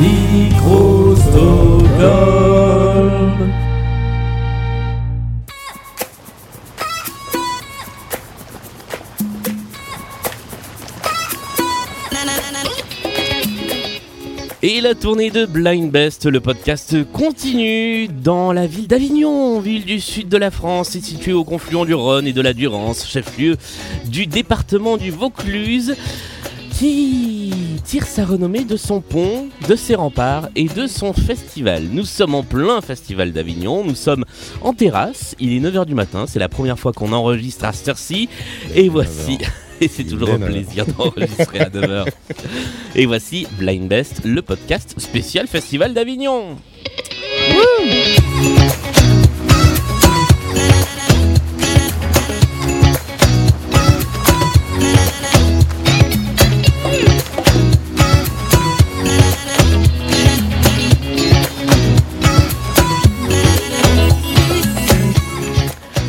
Micro Stockholm. Et la tournée de Blind Best, le podcast continue dans la ville d'Avignon, ville du sud de la France, située au confluent du Rhône et de la Durance, chef-lieu du département du Vaucluse, qui tire sa renommée de son pont, de ses remparts et de son festival. Nous sommes en plein festival d'Avignon, nous sommes en terrasse, il est 9h du matin, c'est la première fois qu'on enregistre à cette heure-ci, et voici... Et c'est toujours un plaisir d'enregistrer à 9h. Et voici Blind Best, le podcast spécial Festival d'Avignon.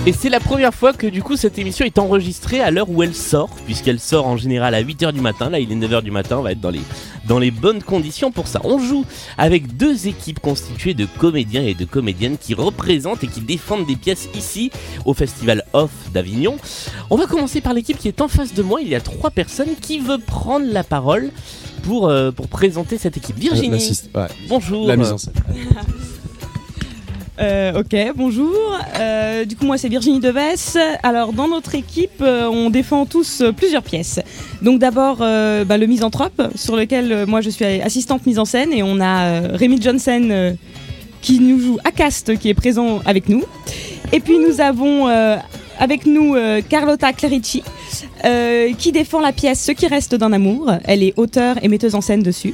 Et c'est la première fois que du coup cette émission est enregistrée à l'heure où elle sort, puisqu'elle sort en général à 8h du matin. Là, il est 9h du matin, on va être dans les, dans les bonnes conditions pour ça. On joue avec deux équipes constituées de comédiens et de comédiennes qui représentent et qui défendent des pièces ici au Festival Off d'Avignon. On va commencer par l'équipe qui est en face de moi. Il y a trois personnes qui veut prendre la parole pour, euh, pour présenter cette équipe. Virginie, ouais, bonjour. La mise en scène. Euh, ok, bonjour. Euh, du coup, moi, c'est Virginie Deves. Alors, dans notre équipe, euh, on défend tous plusieurs pièces. Donc, d'abord, bah, le Misanthrope, sur lequel moi, je suis assistante mise en scène. Et on a Rémi Johnson qui nous joue Acast, qui est présent avec nous. Et puis, nous avons avec nous Carlotta Clerici, qui défend la pièce Ce qui reste d'un amour. Elle est auteure et metteuse en scène dessus.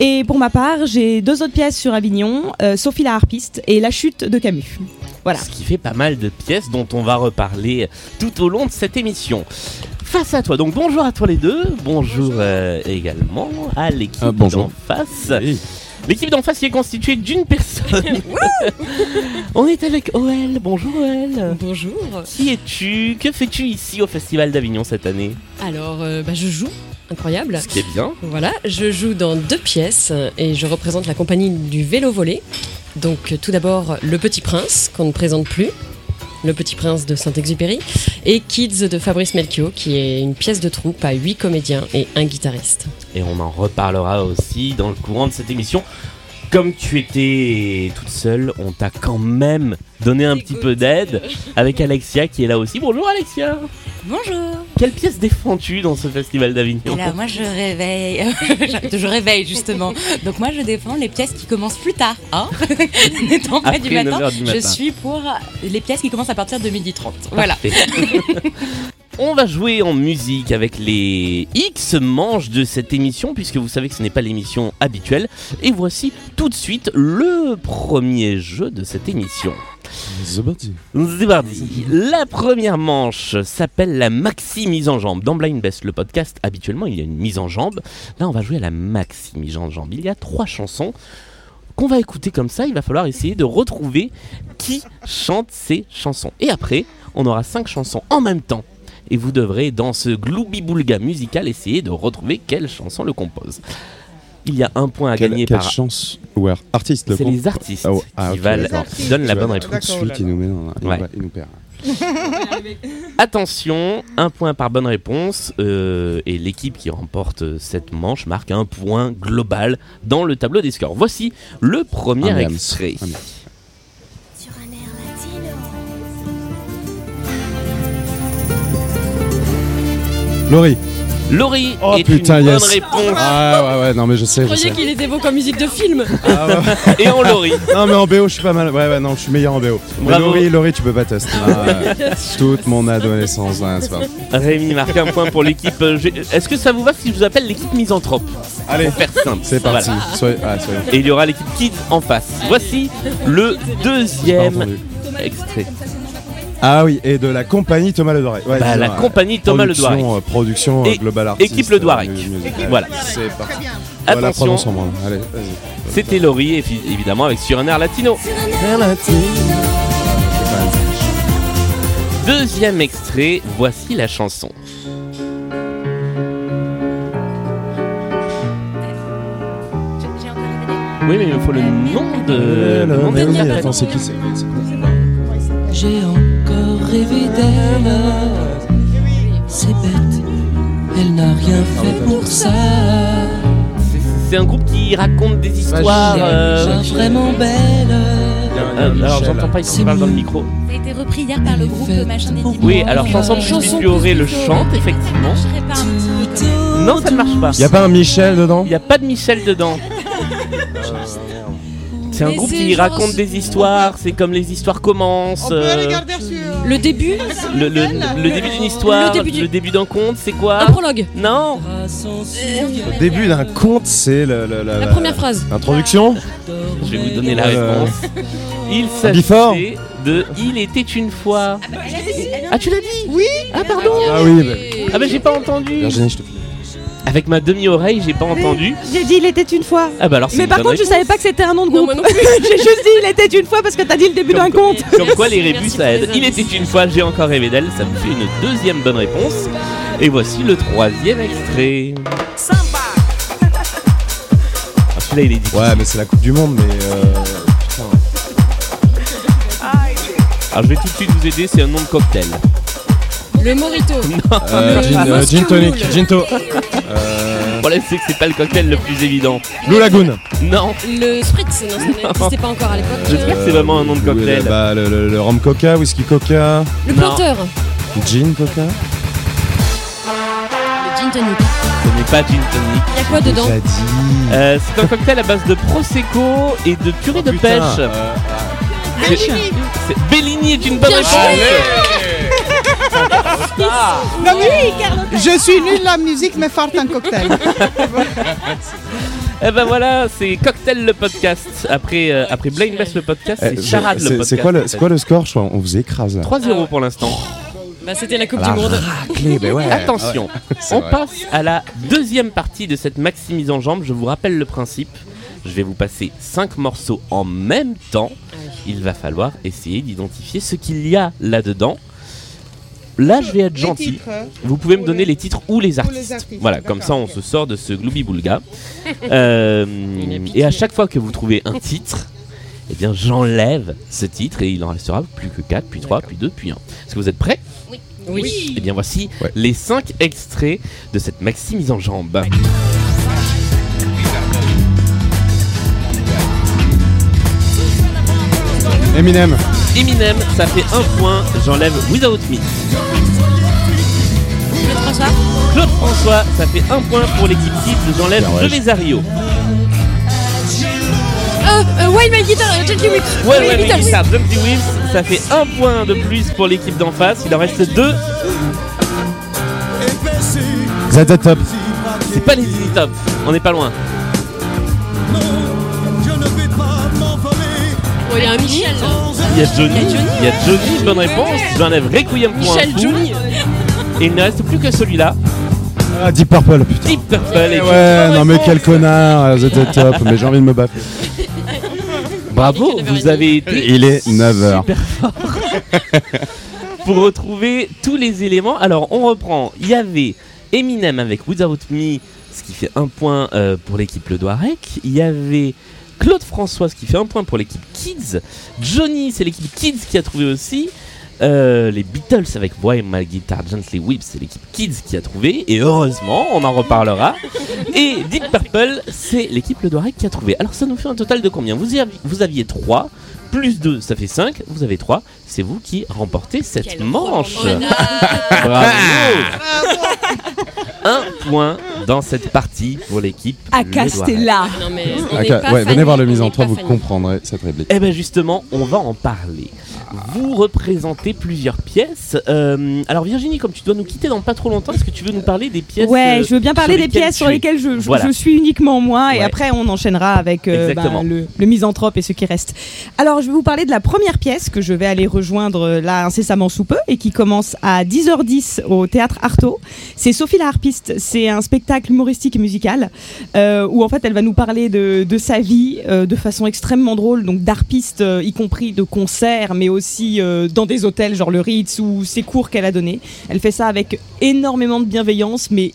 Et pour ma part, j'ai deux autres pièces sur Avignon, euh, Sophie la harpiste et La chute de Camus. Voilà. Ce qui fait pas mal de pièces dont on va reparler tout au long de cette émission. Face à toi, donc bonjour à toi les deux, bonjour, euh, également à l'équipe Ah, d'en face. L'équipe d'en face qui est constituée d'une personne. on est avec OL, bonjour OL. Bonjour. Qui es-tu? Que fais-tu ici au Festival d'Avignon cette année? Alors, euh, bah, je joue, incroyable. Ce qui est bien. Voilà, je joue dans deux pièces et je représente la compagnie du vélo volé. Donc, tout d'abord, Le Petit Prince, qu'on ne présente plus. Le Petit Prince de Saint-Exupéry. Et Kids de Fabrice Melchior, qui est une pièce de troupe à huit comédiens et un guitariste. Et on en reparlera aussi dans le courant de cette émission. Comme tu étais toute seule, on t'a quand même donné un petit peu d'aide avec Alexia qui est là aussi. Bonjour Alexia Bonjour. Quelle pièce défends-tu dans ce festival d'Avignon là, moi, je réveille. je réveille, justement. Donc, moi, je défends les pièces qui commencent plus tard. Hein N'étant pas du matin, 9h du je matin. suis pour les pièces qui commencent à partir de 12h30. Voilà. On va jouer en musique avec les X manches de cette émission, puisque vous savez que ce n'est pas l'émission habituelle. Et voici tout de suite le premier jeu de cette émission. La première manche s'appelle la maxi mise en jambe. Dans Blind Best, le podcast, habituellement, il y a une mise en jambe. Là, on va jouer à la maxi mise en jambe. Il y a trois chansons qu'on va écouter comme ça. Il va falloir essayer de retrouver qui chante ces chansons. Et après, on aura cinq chansons en même temps. Et vous devrez, dans ce gloubi-boulga musical, essayer de retrouver quelle chanson le compose. Il y a un point à Quelle, gagner quelle par. chance ou ar- artiste le C'est les artistes Ah, oh, ah, qui, valent- qui donnent la bonne réponse. Tout de suite, il nous met dans la- il Ouais. nous- il nous perd. Attention, un point par bonne réponse euh, et l'équipe qui remporte euh, cette manche marque un point global dans le tableau des scores. Voici le premier extrait. Un Laurie. Laurie Oh, est putain, une yes. bonne réponse Ah ouais, ouais, non, mais je sais, Je croyais qu'il était beau comme musique de film. Ah, ouais. et en Laurie. Non, mais en BO, je suis pas mal. Ouais, ouais, non, je suis meilleur en BO. Mais Bravo. Laurie, Laurie, tu peux pas tester. Ah, ouais. Toute mon adolescence, ouais, c'est pas. Rémi marque un point pour l'équipe. euh, Est-ce que ça vous va si je vous appelle l'équipe misanthrope? Allez, Pour faire simple. c'est parti. Voilà. Soyez, ah, soyez. Et il y aura l'équipe Kids en face. Voici le deuxième extrait. Ah oui, et de la compagnie Thomas Le Doiret. Ouais, Bah, la compagnie Thomas Le production, euh, Production euh, Et Global Artist. équipe euh, musique. Voilà. C'est parti. Voilà, Attention, prononce en branle. Allez, vas-y. c'était Laurie, évidemment avec Sur un air latino. Deuxième extrait, voici la chanson. Oui, mais il me faut le nom de. le nom de attends, c'est qui c'est c'est quoi J'ai encore rêvé d'elle. C'est bête, elle n'a rien fait pour ça. C'est un groupe qui raconte des histoires. euh, vraiment belle. euh, alors j'entends pas, il je parle dans le micro. Ça a été repris hier par le groupe Machin des Oui, alors chanson de Chanson Pioré le chante, effectivement. Non, ça ne marche pas. Y a pas un Michel dedans Il n'y a pas de Michel dedans. C'est un Mais groupe c'est qui genre- raconte des histoires, c'est comme les histoires commencent. euh, Le début, le, le- le début d'une histoire, Le début du- le début d'un conte, c'est quoi un prologue. Non Le début d'un conte, c'est le- le- la, La première phrase. Introduction Je vais vous donner la Euh, réponse. Il Before s'agissait de Il était une fois. Ah, tu l'as dit Oui Ah, pardon Ah oui, bah, Ah, bah j'ai pas entendu. Virginie, je te prie. Avec ma demi-oreille, j'ai pas entendu. J'ai dit il était une fois. Ah, bah alors Mais une par contre, je savais pas que c'était un nom de groupe. J'ai juste dit il était une fois parce que t'as dit le début d'un conte. Comme quoi les rébus ça aide. Il était une fois, j'ai encore rêvé d'elle, ça me fait une deuxième bonne réponse. Et voici le troisième extrait. Ah, Celui-là il est dit. Ouais, mais c'est la Coupe du Monde, mais. Euh... Putain. Alors je vais tout de suite vous aider, c'est un nom de cocktail. Le Morito. Euh, gin, euh, Moscow gin tonic, Mule. ginto. Euh, Le problème c'est que c'est pas le cocktail le plus évident. Blue Lagoon. Non, Le Spritz, non, ça n'existait pas encore à l'époque. j'espère que c'est vraiment un nom de Oui, cocktail. bah, le, le, le rhum coca, whisky coca, Le Non. planteur. gin coca. Le gin tonic. Ce n'est pas gin tonic. Il y a quoi dedans Déjà dit. Euh, c'est un cocktail à base de prosecco et de purée de Oh, Putain, pêche. euh, C'est- c'est- Bellini est une bonne Bien réponse. Je suis nulle en musique, mais forte en cocktail. Et ben voilà, c'est Cocktail le podcast. Après, euh, après Blind Best le podcast, eh, c'est Charade le podcast. C'est quoi, le- c'est quoi le score Je crois on vous écrase là. 3-0 pour l'instant. Bah, c'était la Coupe La du Monde. raclée, ouais. Attention, C'est on vrai. passe à la deuxième partie de cette maxi mise en jambe. Je vous rappelle le principe. Je vais vous passer 5 morceaux en même temps. Il va falloir essayer d'identifier ce qu'il y a là-dedans. Là, je vais être gentil. Vous pouvez me donner les- les titres ou les artistes. artistes, Voilà, comme ça on se sort de ce gloubi-boulga. Euh, et à chaque fois que vous trouvez un titre, eh bien j'enlève ce titre et il en restera plus que 4, puis 3, puis 2, puis 1. Est-ce que vous êtes prêts? Oui. Eh bien voici Ouais. les 5 extraits de cette maxi mise en jambe. Eminem. Eminem, ça fait un point, j'enlève Without Me. Claude François. Claude François, ça fait un point pour l'équipe Kids, j'enlève. Je vais à Rio. Euh, euh, Wild My Guitar, euh, Gently Whip. Ouais, Wild ouais, My mais Guitar. ça, Jumpy Whips, ça fait un point de plus pour l'équipe d'en face, il en reste deux. ZZ Top. C'est pas les Easy Top, on n'est pas loin. Oh, il y a un Michel. là. Il y a Johnny, il y a Johnny, bonne réponse, j'enlève Requiem pour un Michel fou. Johnny. Et il ne reste plus que celui-là, Ah, Deep Purple, putain. Deep Purple. et ouais, non mais quel connard, ZZ Top, mais j'ai envie de me battre. Bravo, vous avez été Il est 9h. pour retrouver tous les éléments. Alors, on reprend. Il y avait Eminem avec Without Me, ce qui fait un point euh, pour l'équipe Le Doirec. Il y avait Claude François, ce qui fait un point pour l'équipe Kids. Johnny, c'est l'équipe Kids qui a trouvé aussi. Euh, les Beatles avec Why My Guitar Gently Whips, c'est l'équipe Kids qui a trouvé. Et heureusement, on en reparlera. Et Deep Purple, c'est l'équipe Le Doirec qui a trouvé. Alors, ça nous fait un total de combien? Vous, aviez, vous aviez 3. Plus 2, ça fait 5. Vous avez 3. C'est vous qui remportez cette Quel manche. Bravo Un point dans cette partie pour l'équipe. À. Castella. Non, mais on Ah, n'est ca- pas ouais, Fanny, venez voir le on mise en n'est trois, pas vous Fanny. comprendrez cette réplique. Eh bien justement, on va en parler. Vous représentez plusieurs pièces. Euh, alors Virginie, comme tu dois nous quitter dans pas trop longtemps, est-ce que tu veux nous parler des pièces Ouais, euh, je veux bien parler des pièces sur lesquelles je, je- Voilà. je suis uniquement moi et Ouais. après on enchaînera avec euh, bah, le, le misanthrope et ce qui reste. Alors je vais vous parler de la première pièce que je vais aller rejoindre là incessamment sous peu et qui commence à 10h10 au théâtre Artaud. C'est Sophie la harpiste, c'est un spectacle humoristique et musical euh, où en fait elle va nous parler de, de sa vie euh, de façon extrêmement drôle, donc d'harpiste euh, y compris de concerts mais aussi dans des hôtels genre le Ritz ou ses cours qu'elle a donnés. Elle fait ça avec énormément de bienveillance mais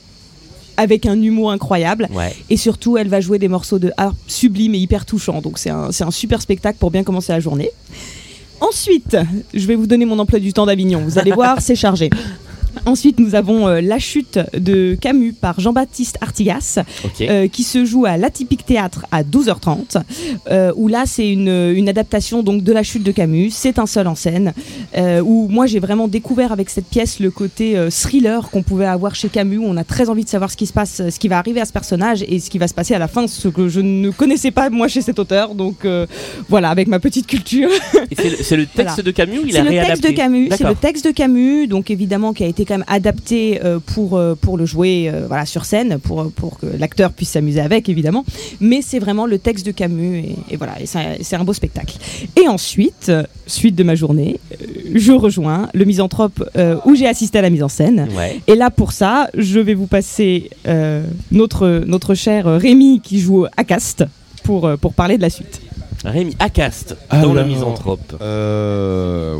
avec un humour incroyable. Ouais. Et surtout, elle va jouer des morceaux de art sublimes et hyper touchants. Donc c'est un, c'est un super spectacle pour bien commencer la journée. Ensuite, je vais vous donner mon emploi du temps d'Avignon. Vous allez voir, c'est chargé. Ensuite, nous avons euh, La chute de Camus par Jean-Baptiste Artigas, euh, qui se joue à l'Atypique Théâtre à 12h30. euh, où là, c'est une, une adaptation donc de La chute de Camus. C'est un seul en scène. où moi, j'ai vraiment découvert avec cette pièce le côté thriller qu'on pouvait avoir chez Camus. On a très envie de savoir ce qui se passe, ce qui va arriver à ce personnage et ce qui va se passer à la fin, ce que je ne connaissais pas moi chez cet auteur. Donc voilà, avec ma petite culture. C'est le- texte Voilà. de Camus il C'est a le réadapté texte de Camus, c'est le texte de Camus, donc évidemment qui a été quand même adapté euh, pour euh, pour le jouer euh, voilà sur scène pour pour que l'acteur puisse s'amuser avec évidemment, mais c'est vraiment le texte de Camus et, et voilà, et c'est un beau spectacle. Et ensuite, suite de ma journée, je rejoins le misanthrope euh, où j'ai assisté à la mise en scène. Ouais. Et là, pour ça, je vais vous passer euh, notre, notre cher Rémi qui joue à Cast pour, pour parler de la suite. Rémi Acast dans le là. misanthrope. Euh,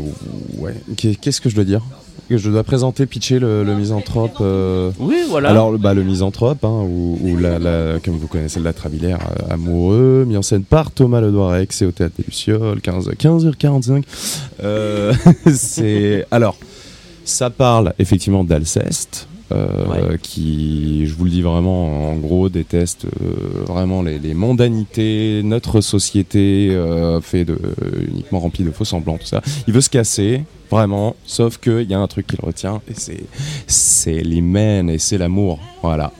ouais. Qu'est- Qu'est-ce que je dois dire? Que Je dois présenter, pitcher le, le misanthrope. euh, Oui, voilà. Alors, bah, le misanthrope, hein, ou, ou la, la- comme vous connaissez, la Travillaire euh, amoureux, mis en scène par Thomas Ledoirec, c'est au théâtre des Lucioles, 15, 15h45. Euh, c'est alors, ça parle effectivement d'Alceste. Euh, Ouais. qui, je vous le dis vraiment, en gros, déteste euh, vraiment les, les mondanités, notre société euh, fait de, uniquement remplie de faux semblants, tout ça. Il veut se casser, vraiment, sauf qu'il y a un truc qui le retient, et c'est c'est l'hymen et c'est l'amour. Voilà.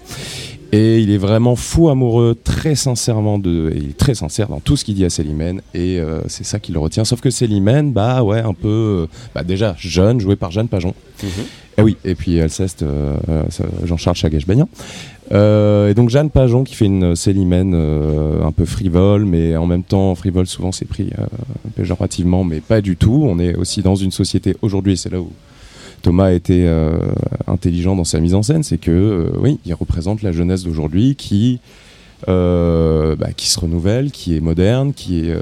Et il est vraiment fou amoureux, très sincèrement, de, et il est très sincère dans tout ce qu'il dit à Célimène, et euh, c'est ça qui le retient. Sauf que Célimène, bah ouais, un peu, euh, bah déjà jeune, joué par Jeanne Pajon. Mhm. Et oui, et puis Alceste, euh, Jean-Charles Chagage-Bagnan. Euh, et donc Jeanne Pajon qui fait une Célimène un peu frivole, mais en même temps frivole souvent c'est pris péjorativement, mais pas du tout. On est aussi dans une société aujourd'hui, c'est là où Thomas a été euh, intelligent dans sa mise en scène, c'est que euh, oui, il représente la jeunesse d'aujourd'hui qui euh, bah, qui se renouvelle, qui est moderne, qui est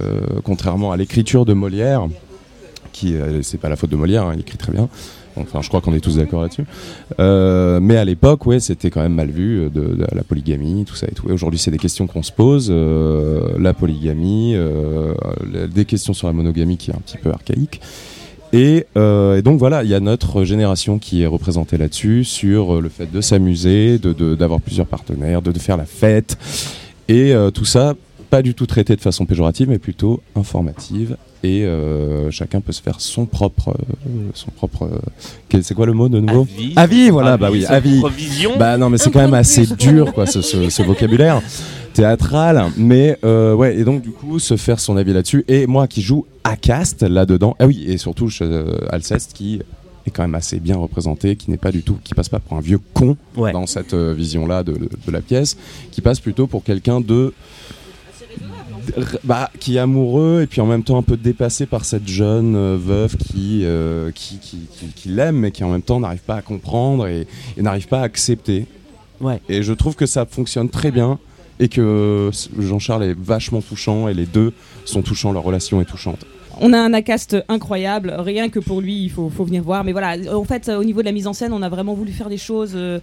contrairement à l'écriture de Molière, qui c'est pas la faute de Molière, hein, il écrit très bien. Enfin, je crois qu'on est tous d'accord là-dessus. Mais à l'époque, ouais, c'était quand même mal vu la polygamie, tout ça et tout. Aujourd'hui, c'est des questions qu'on se pose. la polygamie, des questions sur la monogamie qui est un petit peu archaïque. Et, euh, et donc voilà, il y a notre génération qui est représentée là-dessus, sur euh, le fait de s'amuser, de- de- d'avoir plusieurs partenaires, de, de faire la fête. Et euh, tout ça, pas du tout traité de façon péjorative, mais plutôt informative. Et euh, chacun peut se faire son propre. euh, son propre euh, c'est quoi le mot de nouveau Avis. Avis, voilà, bah oui, avis. propre vision. Bah non, mais c'est quand même assez dur, quoi, ce, ce- ce vocabulaire théâtral. Mais euh, ouais, et donc du coup, se faire son avis là-dessus. Et moi qui joue à cast là-dedans. Ah oui, et surtout euh, Alceste qui est quand même assez bien représenté, qui n'est pas du tout, qui passe pas pour un vieux con Ouais. dans cette euh, vision-là de, de- de la pièce, qui passe plutôt pour quelqu'un de bah, qui est amoureux et puis en même temps un peu dépassé par cette jeune euh, veuve qui, euh, qui, qui, qui- qui l'aime mais qui en même temps n'arrive pas à comprendre et, et n'arrive pas à accepter. Ouais. Et je trouve que ça fonctionne très bien et que Jean-Charles est vachement touchant et les deux sont touchants, leur relation est touchante. On a un acast incroyable, rien que pour lui, il faut, faut venir voir. Mais voilà, en fait, au niveau de la mise en scène, on a vraiment voulu faire des choses euh,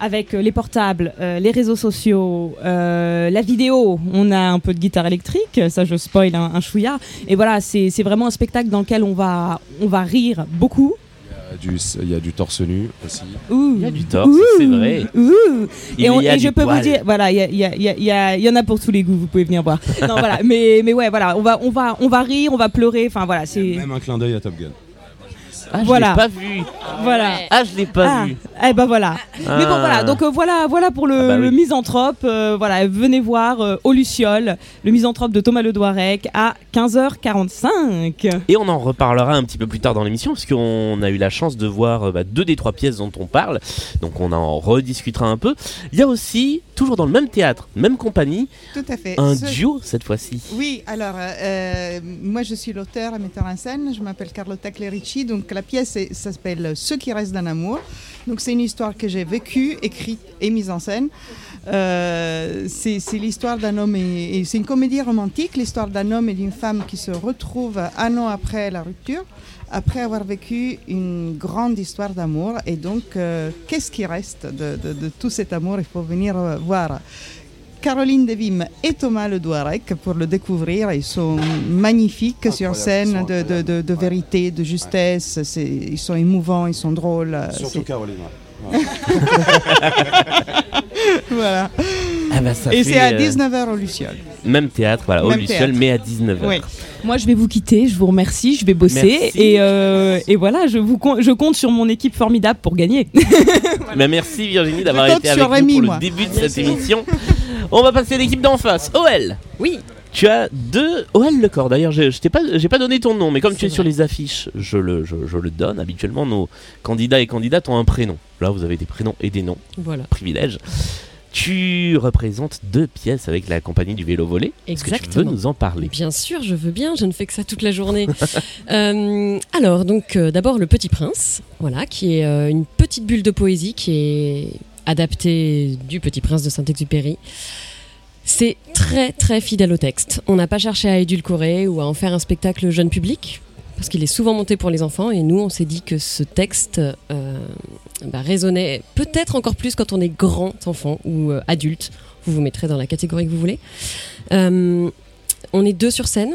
avec euh, les portables, euh, les réseaux sociaux, euh, la vidéo. On a un peu de guitare électrique, ça je spoil un, un chouïa. Et voilà, c'est vraiment un spectacle dans lequel on va, on va rire beaucoup. Il y a du, il y a du torse nu aussi. Ouh. Il y a du torse, c'est vrai. Ouh. Et, on- je peux poil. vous dire, voilà, il y, a- il y, a- il y, a- il y, a- il y en a pour tous les goûts, vous pouvez venir voir. Non, voilà, mais, mais ouais, voilà, on va, on, va, on va rire, on va pleurer, enfin voilà, c'est. Même un clin d'œil à Top Gun. Ah, je Voilà. l'ai pas vu. Voilà. Ah, je l'ai pas Ah, vu. eh ben voilà. Mais bon Ah. voilà, donc euh, voilà, voilà pour le, Ah bah le misanthrope. euh, voilà, venez voir euh, au Luciole, le misanthrope de Thomas Ledoirec à 15h45. Et on en reparlera un petit peu plus tard dans l'émission, parce qu'on a eu la chance de voir euh, bah, deux des trois pièces dont on parle. Donc on en rediscutera un peu. Il y a aussi, toujours dans le même théâtre, même compagnie, Tout à fait. un Ce- duo cette fois-ci. Oui, alors, euh, euh, moi je suis l'auteur et metteur en scène, je m'appelle Carlotta Clerici, donc la pièce s'appelle Ce qui reste d'un amour. Donc c'est une histoire que j'ai vécue, écrite et mise en scène. Euh, c'est l'histoire d'un homme et, c'est une comédie romantique, l'histoire d'un homme et d'une femme qui se retrouvent un an après la rupture, après avoir vécu une grande histoire d'amour. Et donc, euh, qu'est-ce qui reste de, de- de tout cet amour? Il faut venir euh, voir. Caroline Devim et Thomas Le Douarec pour le découvrir. Ils sont magnifiques sur scène, de, de- de- de vérité, de justesse. C'est- Ils sont émouvants, ils sont drôles. euh, Surtout c'est- Caroline. voilà. Ah bah, ça Et c'est à euh, 19h au Luciole. Même théâtre, voilà, au Luciole, théâtre. mais à 19h. Oui. Moi, je vais vous quitter. Je vous remercie. Je vais bosser. Merci. Et, euh, et voilà, je, vous con- je compte sur mon équipe formidable pour gagner. Bah, merci Virginie d'avoir été avec nous Rémi, pour moi. le début de cette émission. On va passer à l'équipe d'en face. OL Oui. Tu as deux OL le corps. D'ailleurs, je je t'ai pas, j'ai pas donné ton nom, mais comme tu es sur les affiches, je le, je, je le donne. Habituellement, nos candidats et candidates ont un prénom. Là, vous avez des prénoms et des noms. Voilà. Privilège. Tu représentes deux pièces avec la compagnie du vélo volé. Est-ce que tu veux Exactement. nous en parler? Bien sûr, je veux bien, je ne fais que ça toute la journée. Euh, alors, donc, euh, d'abord, Le Petit Prince, voilà, qui est euh, une petite bulle de poésie qui est adaptée du Petit Prince de Saint-Exupéry. C'est très, très fidèle au texte. On n'a pas cherché à édulcorer ou à en faire un spectacle jeune public, parce qu'il est souvent monté pour les enfants, et nous, on s'est dit que ce texte euh, bah, résonnait peut-être encore plus quand on est grand enfant ou euh, adulte. Vous vous mettrez dans la catégorie que vous voulez. Euh, on est deux sur scène.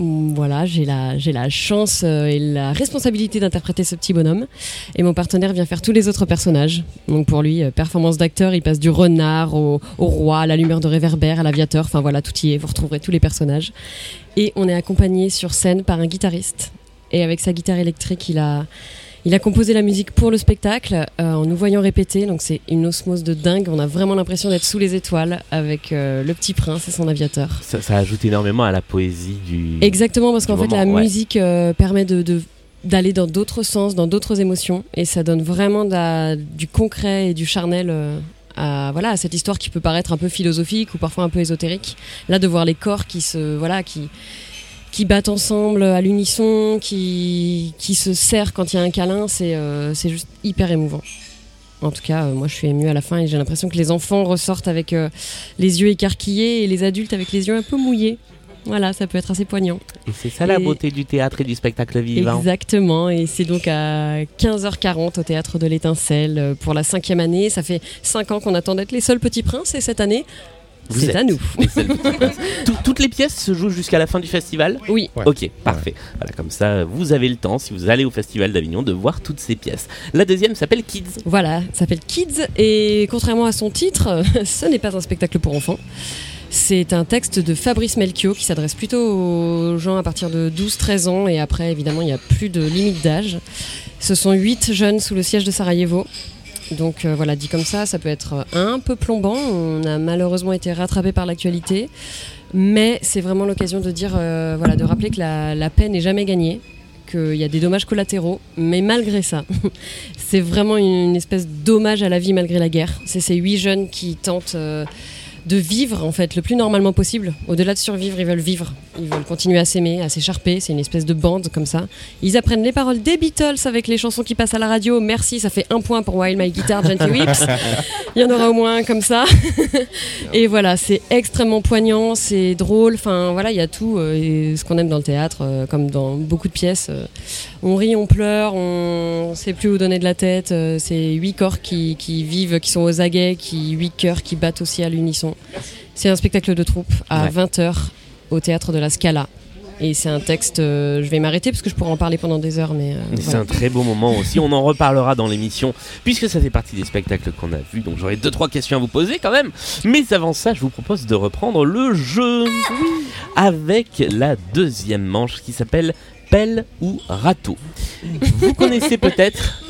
Mm, Voilà, j'ai la, j'ai la chance euh, et la responsabilité d'interpréter ce petit bonhomme. Et mon partenaire vient faire tous les autres personnages. Donc pour lui, euh, performance d'acteur, il passe du renard au, au roi, à la lumière de réverbère, à l'aviateur. Enfin voilà, tout y est. Vous retrouverez tous les personnages. Et on est accompagné sur scène par un guitariste. Et avec sa guitare électrique, il a, il a composé la musique pour le spectacle euh, en nous voyant répéter. Donc c'est une osmose de dingue. On a vraiment l'impression d'être sous les étoiles avec euh, le petit prince et son aviateur. ça, ça ajoute énormément à la poésie du. Exactement, parce qu'en fait, la ouais. musique euh, permet de, de- d'aller dans d'autres sens, dans d'autres émotions, et ça donne vraiment la- du concret et du charnel euh, à, voilà, à cette histoire qui peut paraître un peu philosophique ou parfois un peu ésotérique. Là, de voir les corps qui se, voilà, qui, qui battent ensemble à l'unisson, qui, qui se serrent quand il y a un câlin, c'est, euh, juste hyper émouvant. En tout cas, euh, moi je suis émue à la fin et j'ai l'impression que les enfants ressortent avec euh, les yeux écarquillés et les adultes avec les yeux un peu mouillés. Voilà, ça peut être assez poignant. Et c'est ça la beauté du théâtre et du spectacle vivant. Exactement, et c'est donc à 15h40 au théâtre de l'Étincelle pour la cinquième année. Ça fait cinq ans qu'on attend d'être les seuls petits princes, et cette année, c'est êtes à nous. Tout- toutes les pièces se jouent jusqu'à la fin du festival? Oui, Ouais. Ok, parfait. Voilà, comme ça, vous avez le temps, si vous allez au Festival d'Avignon, de voir toutes ces pièces. La deuxième s'appelle Kids. voilà, ça s'appelle Kids, et contrairement à son titre, ce n'est pas un spectacle pour enfants. C'est un texte de Fabrice Melchior qui s'adresse plutôt aux gens à partir de 12-13 ans, et après, évidemment, il n'y a plus de limite d'âge. Ce sont huit jeunes sous le siège de Sarajevo. Donc euh, voilà, dit comme ça, ça peut être un peu plombant. On a malheureusement été rattrapé par l'actualité. Mais c'est vraiment l'occasion de dire, euh, voilà, de rappeler que la, paix n'est jamais gagnée, qu'il y a des dommages collatéraux. Mais malgré ça, c'est vraiment une espèce d'hommage à la vie malgré la guerre. C'est ces huit jeunes qui tentent euh, de vivre en fait le plus normalement possible. Au-delà de survivre, ils veulent vivre. Ils veulent continuer à s'aimer, à s'écharper. C'est une espèce de bande comme ça. Ils apprennent les paroles des Beatles avec les chansons qui passent à la radio. Merci, ça fait un point pour Wild My Guitar, Gentle Whips. Il y en aura au moins un comme ça. et voilà, c'est extrêmement poignant, c'est drôle. Enfin voilà, il y a tout euh, et ce qu'on aime dans le théâtre, euh, comme dans beaucoup de pièces. euh, on rit, on pleure, on sait plus où donner de la tête. euh, c'est huit corps qui, qui vivent, qui sont aux aguets, qui huit cœurs qui battent aussi à l'unisson. C'est un spectacle de troupe à Ouais. 20h au théâtre de la Scala. Et c'est un texte, euh, je vais m'arrêter parce que je pourrais en parler pendant des heures, mais euh, C'est voilà. un très beau moment aussi. On en reparlera dans l'émission, puisque ça fait partie des spectacles qu'on a vus. Donc j'aurai deux trois questions à vous poser quand même. Mais avant ça, je vous propose de reprendre le jeu avec la deuxième manche qui s'appelle Pelle ou râteau. Vous connaissez peut-être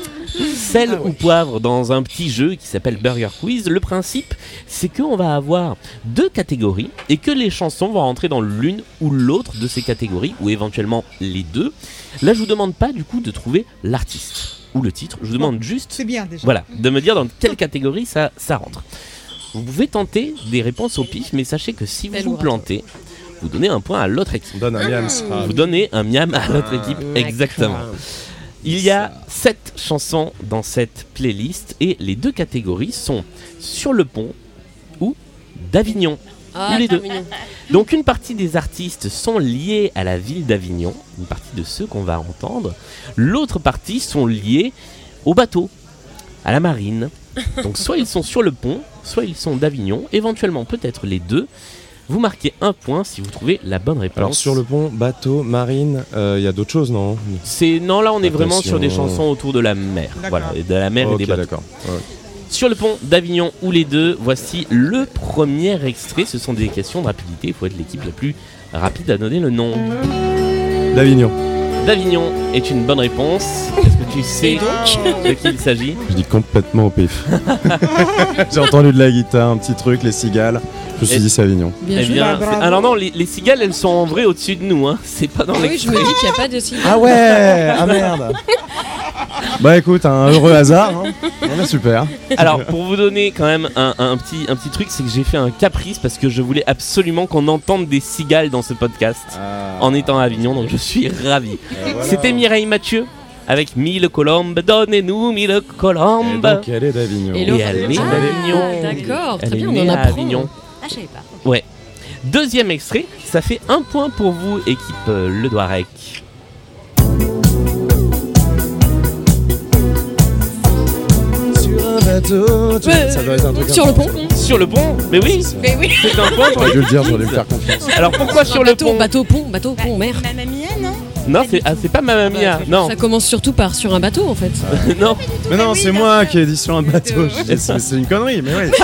sel ou poivre dans un petit jeu qui s'appelle Burger Quiz. Le principe, c'est qu'on va avoir deux catégories et que les chansons vont rentrer dans l'une ou l'autre de ces catégories, ou éventuellement les deux. Là, je vous demande pas du coup de trouver l'artiste ou le titre. Je vous demande juste, C'est bien déjà. voilà, de me dire dans quelle catégorie ça, ça rentre. Vous pouvez tenter des réponses au pif, mais sachez que si vous vous plantez, vous donnez un point à l'autre équipe. On donne un miams. Ah, Vous donnez un miam à l'autre équipe, exactement. Il y a sept chansons dans cette playlist et les deux catégories sont Sur le pont ou d'Avignon. Ah, Ou les deux. Donc une partie des artistes sont liés à la ville d'Avignon, une partie de ceux qu'on va entendre. L'autre partie sont liés au bateau, à la marine. Donc soit ils sont sur le pont, soit ils sont d'Avignon, éventuellement peut-être les deux. Vous marquez un point si vous trouvez la bonne réponse. Alors sur le pont, bateau, marine, euh, il y a d'autres choses, non? C'est non là on est vraiment sur des chansons autour de la mer. Voilà, et de la mer et des bateaux. d'accord. Ouais. Sur le pont d'Avignon ou les deux, voici le premier extrait. Ce sont des questions de rapidité. Il faut être l'équipe la plus rapide à donner le nom. D'Avignon. D'Avignon est une bonne réponse. Est-ce que tu sais de qui il s'agit? Je dis complètement au pif. J'ai entendu de la guitare, un petit truc, les cigales. Je me suis Et- dit c'est Avignon. Bien Eh joué. bien, bravo. c'est- alors non, les, les cigales, elles sont en vrai au-dessus de nous. Hein. C'est pas dans Ah les. oui, je me dis qu'il n'y a pas de signe. Ah ouais Ah merde Bah écoute, un heureux hasard. Hein. Ouais, bah, super. Alors, pour vous donner quand même un, un petit, un petit truc, c'est que j'ai fait un caprice parce que je voulais absolument qu'on entende des cigales dans ce podcast en étant à Avignon, donc je suis ravi. C'était Mireille Mathieu avec Mille colombes, donnez-nous mille Et colombes. donc elle est d'Avignon. Et Et elle est Ah, d'Avignon. D'accord, Elle très est bien, on en à apprend. Avignon. Ah, je savais pas. Deuxième extrait, ça fait un point pour vous, équipe euh, Le Doirec. Sur un bateau. tu- Ouais, ça doit être un truc Sur comme le pont Sur le pont Mais oui, Mais oui. c'est un point pour J'aurais dû le dire, j'aurais dû me faire confiance. Alors pourquoi sur le bateau, pont bateau, pont, bateau, pont, mer. Mamma mia, non c'est ah, pas Mamma Mia. Non, Ça commence surtout par sur un bateau en fait. non. Mais non, c'est moi qui ai dit sur un bateau. C'est une connerie, mais oui.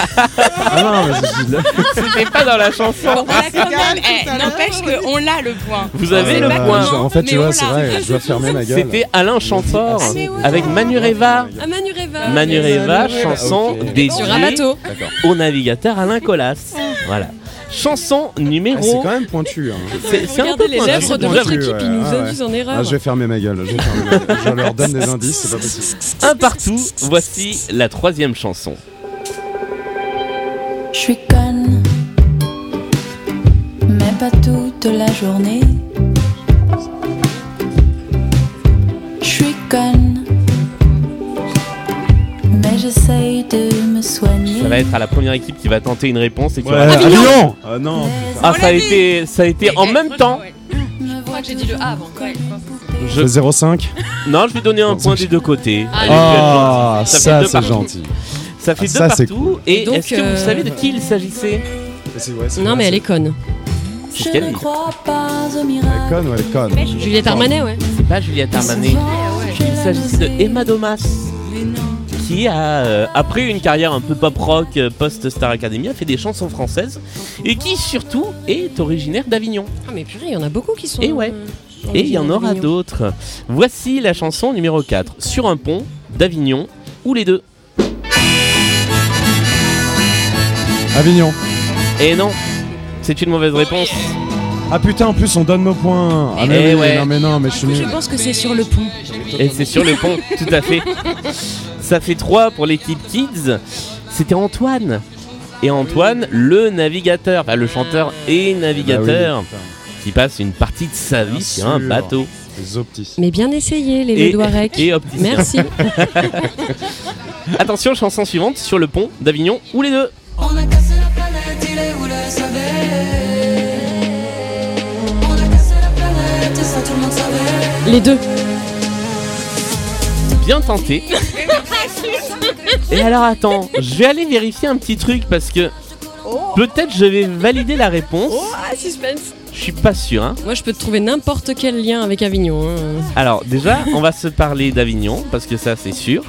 Ah non, mais. C'était pas dans la chanson. Eh. N'empêche qu'on l'a le point. Vous avez le Ah, point. En fait, tu vois, c'est vrai, je dois fermer ma gueule. C'était Alain Chamfort Ah, avec Manureva. Ah, Manureva. Manureva, chanson dédiée bateau. Au navigateur Alain Colas. Voilà. Chanson Ah, c'est numéro. quand même pointu. Hein. C'est c'est un Regardez peu les pointu. lèvres de notre équipe, ouais, ils nous induisent en Ah, erreur. je vais fermer ma gueule. Je, vais fermer ma gueule. Je leur donne des indices, c'est pas possible. Un partout. Voici la troisième chanson. Je suis conne, mais pas toute la journée. Je suis conne, j'essaye de me soigner. Ça va être à la première équipe qui va tenter une réponse et qui Ouais, aura- Avignon Ah non Ah, On ça a été, ça a été en même temps. Me crois que j'ai dit le A avant. Je- Je fais 0,5 Non, je vais donner un point des deux côtés. Ah, fait ça c'est gentil. Ça fait Ah, deux ça, c'est partout. Et, Et donc, est-ce que vous euh, savez de qui il s'agissait ouais, Non, vrai, mais elle est conne. Je ne crois pas au Elle est miracle. conne ou elle est conne Juliette Armanet, ouais. C'est pas Juliette Armanet. Il s'agissait de Emma Domas. Qui a, euh, après une carrière un peu pop rock euh, post-Star Academy, a fait des chansons françaises et qui surtout est originaire d'Avignon. Ah, mais purée, il y en a beaucoup qui sont. Et ouais. euh, Et il y en aura d'autres. Voici la chanson numéro 4, Sur un pont d'Avignon, ou les deux. Avignon. Et non, c'est une mauvaise réponse. Ah putain, en plus on donne nos points. Ah Eh mais oui, ouais. non mais non, mais je suis Je pense que c'est sur le pont. Et c'est sur le pont, tout à fait. Ça fait 3 pour l'équipe Kids. C'était Antoine. Et Antoine, le navigateur, enfin le chanteur et navigateur, Bah oui, qui passe une partie de sa vie sur un bateau. Les optiques. Mais bien essayé, les Et, Ledoirec. et opticien. Merci. Attention, chanson suivante, sur le pont d'Avignon, ou les deux. On a cassé la planète, il est où le savait? On a cassé la planète et ça tout le monde savait. les deux. Bien tenté. Et alors attends, je vais aller vérifier un petit truc parce que peut-être je vais valider la réponse. Ah, suspense. Je suis pas sûr. Hein. Moi, je peux te trouver n'importe quel lien avec Avignon. hein. Alors déjà, on va se parler d'Avignon parce que ça c'est sûr.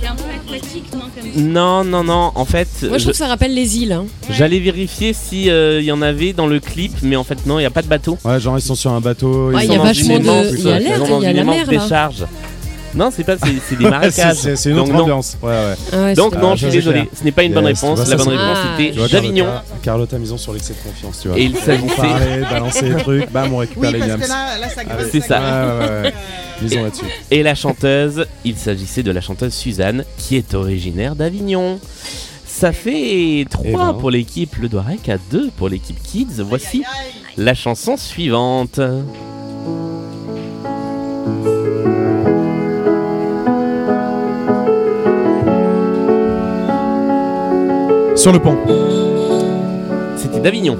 C'est un peu aquatique, non comme Non, non, non. En fait, Moi, je je- trouve que ça rappelle les îles. hein. j'allais vérifier si il y en avait dans le clip, mais en fait non, il y a pas de bateau. Ouais, genre ils sont sur un bateau. Ouais, ils il y a sont dans vachement une de- il y a l'air, il y a la mer, là. décharge. Non, c'est pas, c'est des marécages. c'est- une autre Donc, non. ambiance. Ouais, ouais. Ah ouais, Donc non, je suis désolé, ce n'est pas une bonne Yes, tu réponse. vois, La ça, bonne c'est- réponse Ah. était Tu vois, d'Avignon. Carlotta, Carlotta, misons sur l'excès de confiance, tu vois. Et il s'agissait parlait, balancer les trucs, bam, on récupère Oui, les parce yams. que là, là ça graisse. C'est ça. Ouais, ouais, ouais. Misons là-dessus. Et la chanteuse, il s'agissait de la chanteuse Suzanne, qui est originaire d'Avignon. Ça fait 3 Eh ben. pour l'équipe Le Doirec à 2 pour l'équipe Kids. Voici la chanson suivante. Sur le pont. C'était d'Avignon.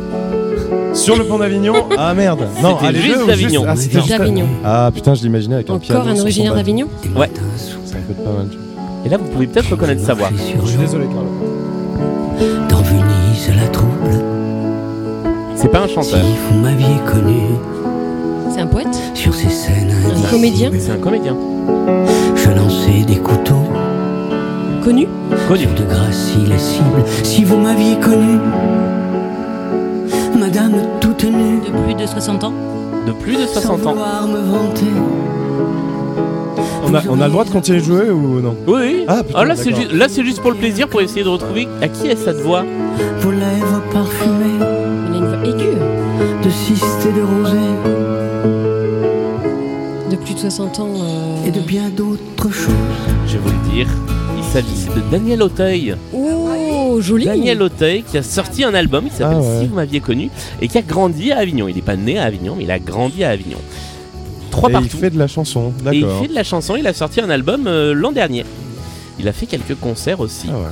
Sur le pont d'Avignon Ah merde Non, C'était ah, juste ou d'Avignon. Ah, c'était juste- D'Avignon. Ah putain, je l'imaginais avec un piano. Encore un sur son originaire d'Avignon Ouais. Ça fait pas mal. Et là, vous pouvez peut-être reconnaître sa voix. Je suis désolé, Carlo. Dans Venise, la trouble, C'est pas un si chanteur. vous m'aviez connu C'est un poète sur ces scènes Un indicibles, comédien C'est un comédien. je lançais des couteaux Connu Connu. de cibles. Si vous m'aviez connu, madame toute nue, De plus de 60 ans. De plus de sans 60 ans. vouloir me vanter. On a, on a le droit de continuer de jouer ou non Oui, oui. Ah, putain, Ah, là, c'est d'accord. ju- là, c'est juste pour le plaisir, pour essayer de retrouver à qui est cette voix. Vos lèvres parfumées Il a une voix aiguë. de cystes et de rosée De plus de 60 ans. euh, et de bien d'autres choses. Je vais vous le dire. Il s'agissait de Daniel Auteuil. Oh, joli Daniel Auteuil qui a sorti un album qui s'appelle Ah ouais. Si vous m'aviez connu et qui a grandi à Avignon. Il n'est pas né à Avignon, mais il a grandi à Avignon. Trois Et partout. il fait de la chanson, Et il d'accord. fait de la chanson. Il a sorti un album euh, l'an dernier. Il a fait quelques concerts aussi. Ah ouais.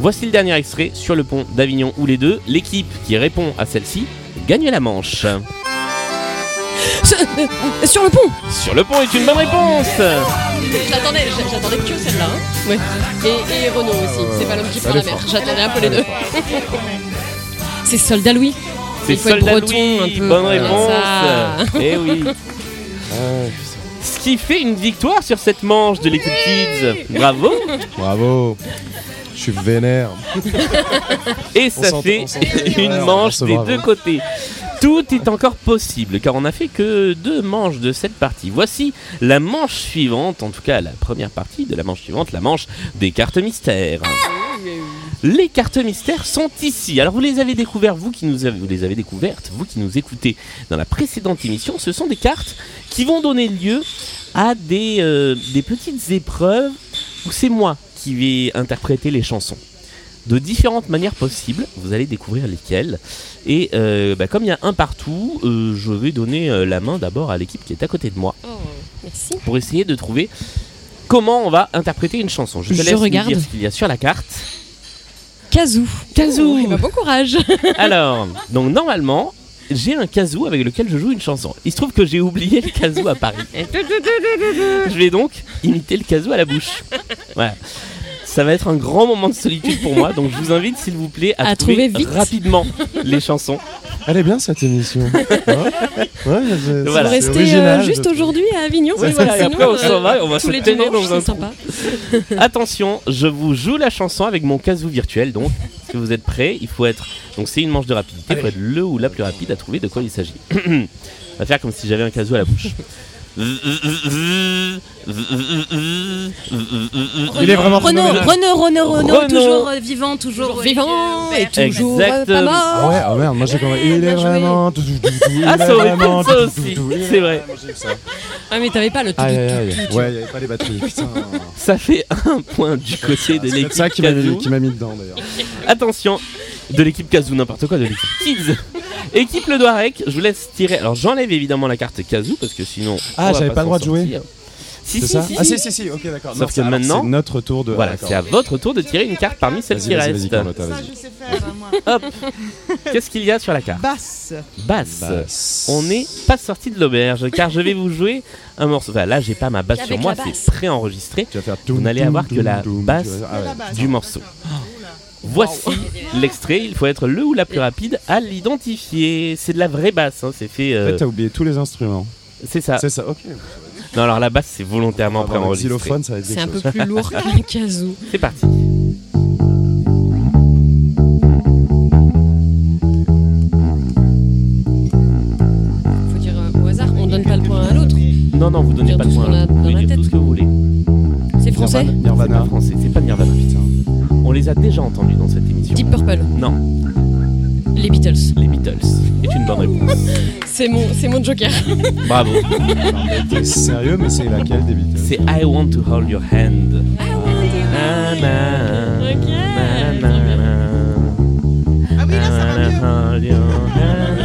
Voici le dernier extrait sur le pont d'Avignon où les deux, l'équipe qui répond à celle-ci gagne la manche. Euh, Sur le pont Sur le pont est une bonne réponse. J'attendais, j'a- j'attendais que celle-là. hein. Ouais. Et, et Renault aussi. C'est pas l'homme qui prend la mer. J'attendais un peu les deux. C'est Soldat Louis. C'est Soldat breton, Louis. un peu. Bonne réponse. Eh oui. Ah, Ce qui fait une victoire sur cette manche de l'équipe Kids. Bravo. bravo. Je suis vénère. Et ça fait une manche des deux côtés. Tout est encore possible car on n'a fait que deux manches de cette partie. Voici la manche suivante, en tout cas la première partie de la manche suivante, la manche des cartes mystères. Les cartes mystères sont ici. Alors vous les avez découvertes, vous qui nous avez, les avez découvertes, vous qui nous écoutez dans la précédente émission. Ce sont des cartes qui vont donner lieu à des, euh, des petites épreuves où c'est moi qui vais interpréter les chansons de différentes manières possibles. Vous allez découvrir lesquelles. Et euh, bah, comme il y a un partout, euh, je vais donner euh, la main d'abord à l'équipe qui est à côté de moi Oh, merci. pour essayer de trouver comment on va interpréter une chanson. Je te Je laisse nous regarde. dire ce qu'il y a sur la carte. Kazoo. Kazoo. Oh, bah, bon courage. Alors, donc normalement, j'ai un kazoo avec lequel je joue une chanson. Il se trouve que j'ai oublié le kazoo à Paris. Je vais donc imiter le kazoo à la bouche. Voilà. Ça va être un grand moment de solitude pour moi, donc je vous invite s'il vous plaît à, À trouver, trouver vite. rapidement les chansons. Elle est bien cette émission. ouais, ouais, c'est- Voilà. c'est Vous restez original, euh, juste aujourd'hui à Avignon. Oui, voilà, Sinon, après on euh, s'en va, on va se les tenir dans un sympa. Attention, je vous joue la chanson avec mon kazoo virtuel, donc est-ce que vous êtes prêts? Il faut être. Donc c'est une manche de rapidité, il faut être le ou la plus rapide à trouver de quoi il s'agit. on va faire comme si j'avais un kazoo à la bouche. Il est vraiment Renaud. Renaud, Renaud, Renaud, Renaud. toujours euh, vivant, toujours Vivant et toujours euh, pas mort. ouais, oh merde, moi j'ai compris. Il est vraiment. Ah, ça aurait pu vraiment être ça aussi, c'est vrai. ça. Ah, mais t'avais pas le tout. Ouais, il n'y avait pas les batteries. Putain. Ça fait un point du côté de C'est l'équipe ça mis, kazoo. qui m'a mis dedans d'ailleurs. Attention, de l'équipe Kazoo, n'importe quoi, de l'équipe Kids. Équipe Le Doirec, je vous laisse tirer. Alors j'enlève évidemment la carte Kazoo parce que sinon. Ah, j'avais pas le droit de jouer. Si, C'est si, ça si, Ah si. si si si, ok d'accord. Sauf Non, que alors, maintenant- C'est notre tour de. Voilà, ah, c'est à votre tour de tirer une carte parmi celles qui restent. Carlotta, Ça, vas-y. je sais faire, moi. Qu'est-ce qu'il y a sur la carte Basse. Basse. Basse. On n'est pas sorti de l'auberge car je vais vous jouer un morceau. Enfin, là, j'ai pas ma basse Avec sur moi, c'est préenregistré Tu vas faire Vous n'allez avoir que la ah ouais. La basse. du morceau. Voici l'extrait. Il faut être le ou la plus rapide à l'identifier. C'est de la vraie basse. hein, C'est fait. En euh, fait, t'as oublié tous les instruments. c'est ça. C'est ça, ok. Non, alors la basse, c'est volontairement avoir le préenregistré. xylophone, ça va être C'est un peu plus lourd qu'un kazoo. C'est parti. Faut dire euh, au hasard, on donne pas le point à l'autre. Non, non, vous donnez Dire pas le point. a Vous pouvez dire tout ce que vous voulez. C'est français Nirvana. C'est pas Nirvana. français, c'est pas Nirvana. On les a déjà entendus dans cette émission. Deep Purple. Non, Les Beatles. les Beatles. est une bonne réponse. C'est mon, c'est mon joker. Bravo. T'es sérieux, mais c'est laquelle des Beatles? C'est I want to hold your hand. Na, na, Ok. na, na.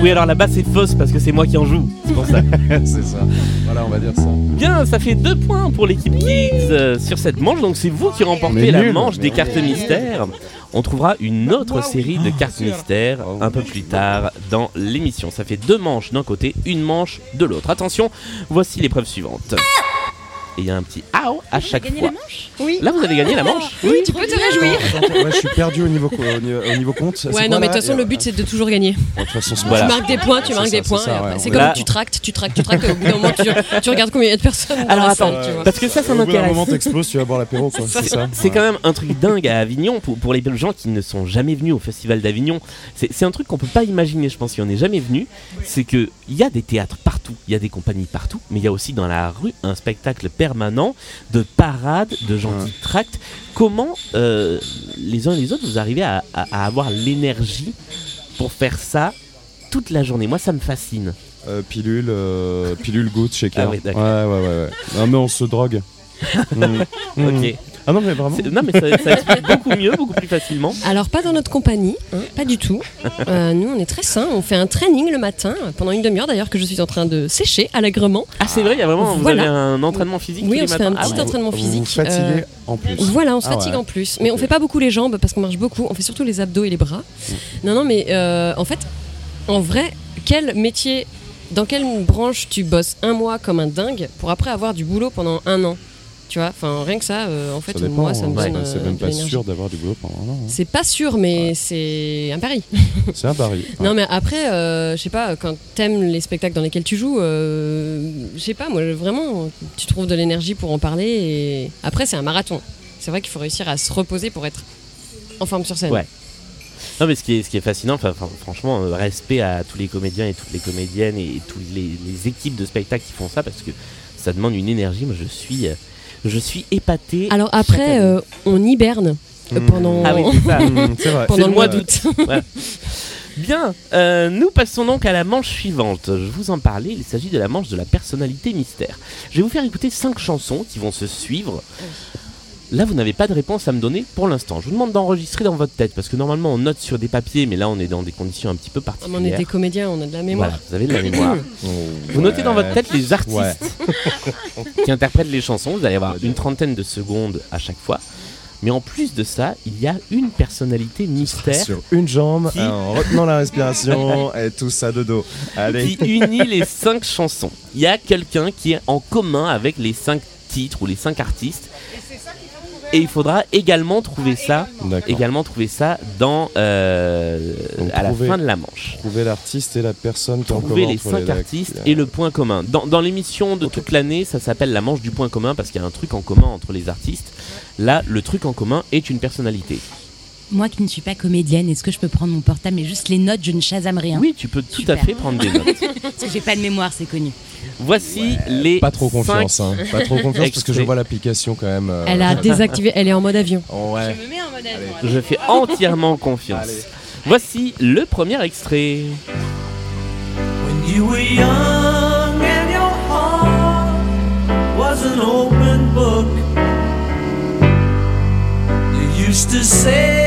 Oui, alors la basse est fausse parce que c'est moi qui en joue. C'est pour ça. c'est ça. Voilà, on va dire ça. Bien, ça fait deux points pour l'équipe Kids euh, sur cette manche. Donc c'est vous qui remportez Mais la nul. manche des cartes mystères. On trouvera une autre série de cartes mystères un peu plus tard dans l'émission. Ça fait deux manches d'un côté, une manche de l'autre. Attention, voici l'épreuve suivante. Et il y a un petit AO à chaque fois. la manche? Oui. Là, vous avez gagné la manche Oui, tu peux te réjouir. Ouais, je suis perdu au niveau, au niveau, au niveau compte. Ouais, quoi, non, mais de là toute façon, le but c'est de toujours gagner. De toute façon, Voilà. Tu marques des points, tu marques ça, des points. ouais, c'est comme va- tu tractes, tu tractes, tu tractes. Au bout d'un moment, tu, tu regardes combien il y a de personnes dans Alors la attends, salle, tu vois. parce que ça, ça Au bout d'un m'intéresse. moment, t'exploses, tu vas boire l'apéro, quoi. C'est ça. C'est quand même un truc dingue à Avignon pour, pour les gens qui ne sont jamais venus au Festival d'Avignon. C'est c'est un truc qu'on peut pas imaginer, je pense, si on n'est jamais venu. C'est que il y a des théâtres partout, il y a des compagnies partout, mais il y a aussi dans la rue un spectacle permanent de parades, de gens qui tractent. Comment euh, les uns et les autres vous arrivez à, à- à avoir l'énergie pour faire ça toute la journée? Moi, ça me fascine. Euh, pilule, euh, pilule goutte, shaker. Ah oui, ouais, ouais, ouais. Non, mais on se drogue. Mm. Mm. Ok. Ah non, mais vraiment. Non, mais ça, ça explique beaucoup mieux, beaucoup plus facilement. Alors, pas dans notre compagnie, hein, pas du tout. Euh, nous, on est très sains. On fait un training le matin, pendant une demi-heure d'ailleurs, que je suis en train de sécher allègrement. Ah, c'est vrai, il y a vraiment vous Voilà. avez un entraînement physique Oui, on se fait un. Ah petit ouais. entraînement physique. vous fatiguez euh, en plus. Voilà, on se Ah fatigue ouais. en plus. Mais on Ok. fait pas beaucoup les jambes parce qu'on marche beaucoup. On fait surtout les abdos et les bras. Non, non, mais euh, en fait, en vrai, quel métier, dans quelle branche tu bosses un mois comme un dingue pour après avoir du boulot pendant un an? Tu vois, enfin rien que ça, euh, en fait, Ça dépend, moi, ça me hein, donne. c'est euh, même pas sûr d'avoir du boulot pendant un an. hein. C'est pas sûr, mais c'est un pari. C'est un pari. Non, mais après, euh, je sais pas, quand t'aimes les spectacles dans lesquels tu joues, euh, je sais pas, moi, vraiment, tu trouves de l'énergie pour en parler. Et après, c'est un marathon. C'est vrai qu'il faut réussir à se reposer pour être en forme sur scène. Ouais. Non mais ce qui est, ce qui est fascinant, franchement, respect à tous les comédiens et toutes les comédiennes et, toutes les, les équipes de spectacle qui font ça parce que ça demande une énergie. Moi, je suis, euh, je suis épaté. Alors après, euh, on hiberne pendant, ah oui, c'est ça. C'est vrai. C'est pendant le mois d'août. Bien, euh, nous passons donc à la manche suivante. Je vous en parlais, il s'agit de la manche de la personnalité mystère. Je vais vous faire écouter cinq chansons qui vont se suivre. Là, vous n'avez pas de réponse à me donner pour l'instant. Je vous demande d'enregistrer dans votre tête parce que normalement on note sur des papiers, mais là on est dans des conditions un petit peu Ah, mais on est particulières. des comédiens, on a de la mémoire. Voilà, vous avez de la mémoire. Vous notez dans votre tête les artistes qui interprètent les chansons. Vous allez avoir une trentaine de secondes à chaque fois. Mais en plus de ça, il y a une personnalité mystère Sur une jambe, Qui- en retenant la respiration et tout ça de dos. Allez. qui unit les cinq chansons. Il y a quelqu'un qui est en commun avec les cinq titres ou les cinq artistes. Et il faudra également trouver ça, également trouver ça dans euh, Donc, à la fin de la manche. Trouver l'artiste et la personne qui en Trouver commun les cinq artistes et le point commun. Dans, dans l'émission de toute l'année, ça s'appelle la manche du point commun parce qu'il y a un truc en commun entre les artistes. Là, le truc en commun est une personnalité. Moi qui ne suis pas comédienne, est-ce que je peux prendre mon portable et juste les notes Je ne chasame rien. Oui, tu peux tout Super. à fait prendre des notes. Parce que j'ai pas de mémoire, c'est connu. Voici les Pas trop cinq confiance, hein. Pas trop confiance parce que je vois l'application quand même. euh, Elle a désactivé, elle est en mode avion. oh, ouais. me mets en mode Je fais entièrement confiance. Allez. Voici le premier extrait. When you were young and your heart was an open book, you used to say,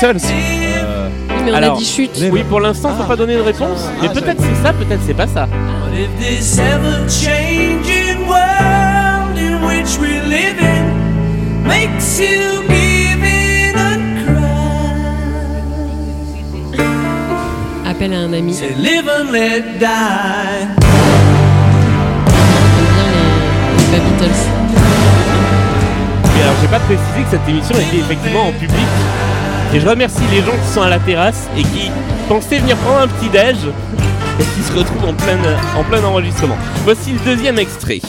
Beatles. Euh, mais on Alors, a dit chute. Oui, pour l'instant, faut pas donner de réponse. Mais peut-être c'est ça, peut-être c'est pas ça. But if this ever-changing world in which we live in makes you give in and cry, Appel à un ami. say live and let die. J'aime bien les, les Beatles. Et alors, j'ai pas précisé que cette émission était effectivement en public. Et je remercie les gens qui sont à la terrasse et qui pensaient venir prendre un petit déj et qui se retrouvent en plein, en plein enregistrement. Voici le deuxième extrait.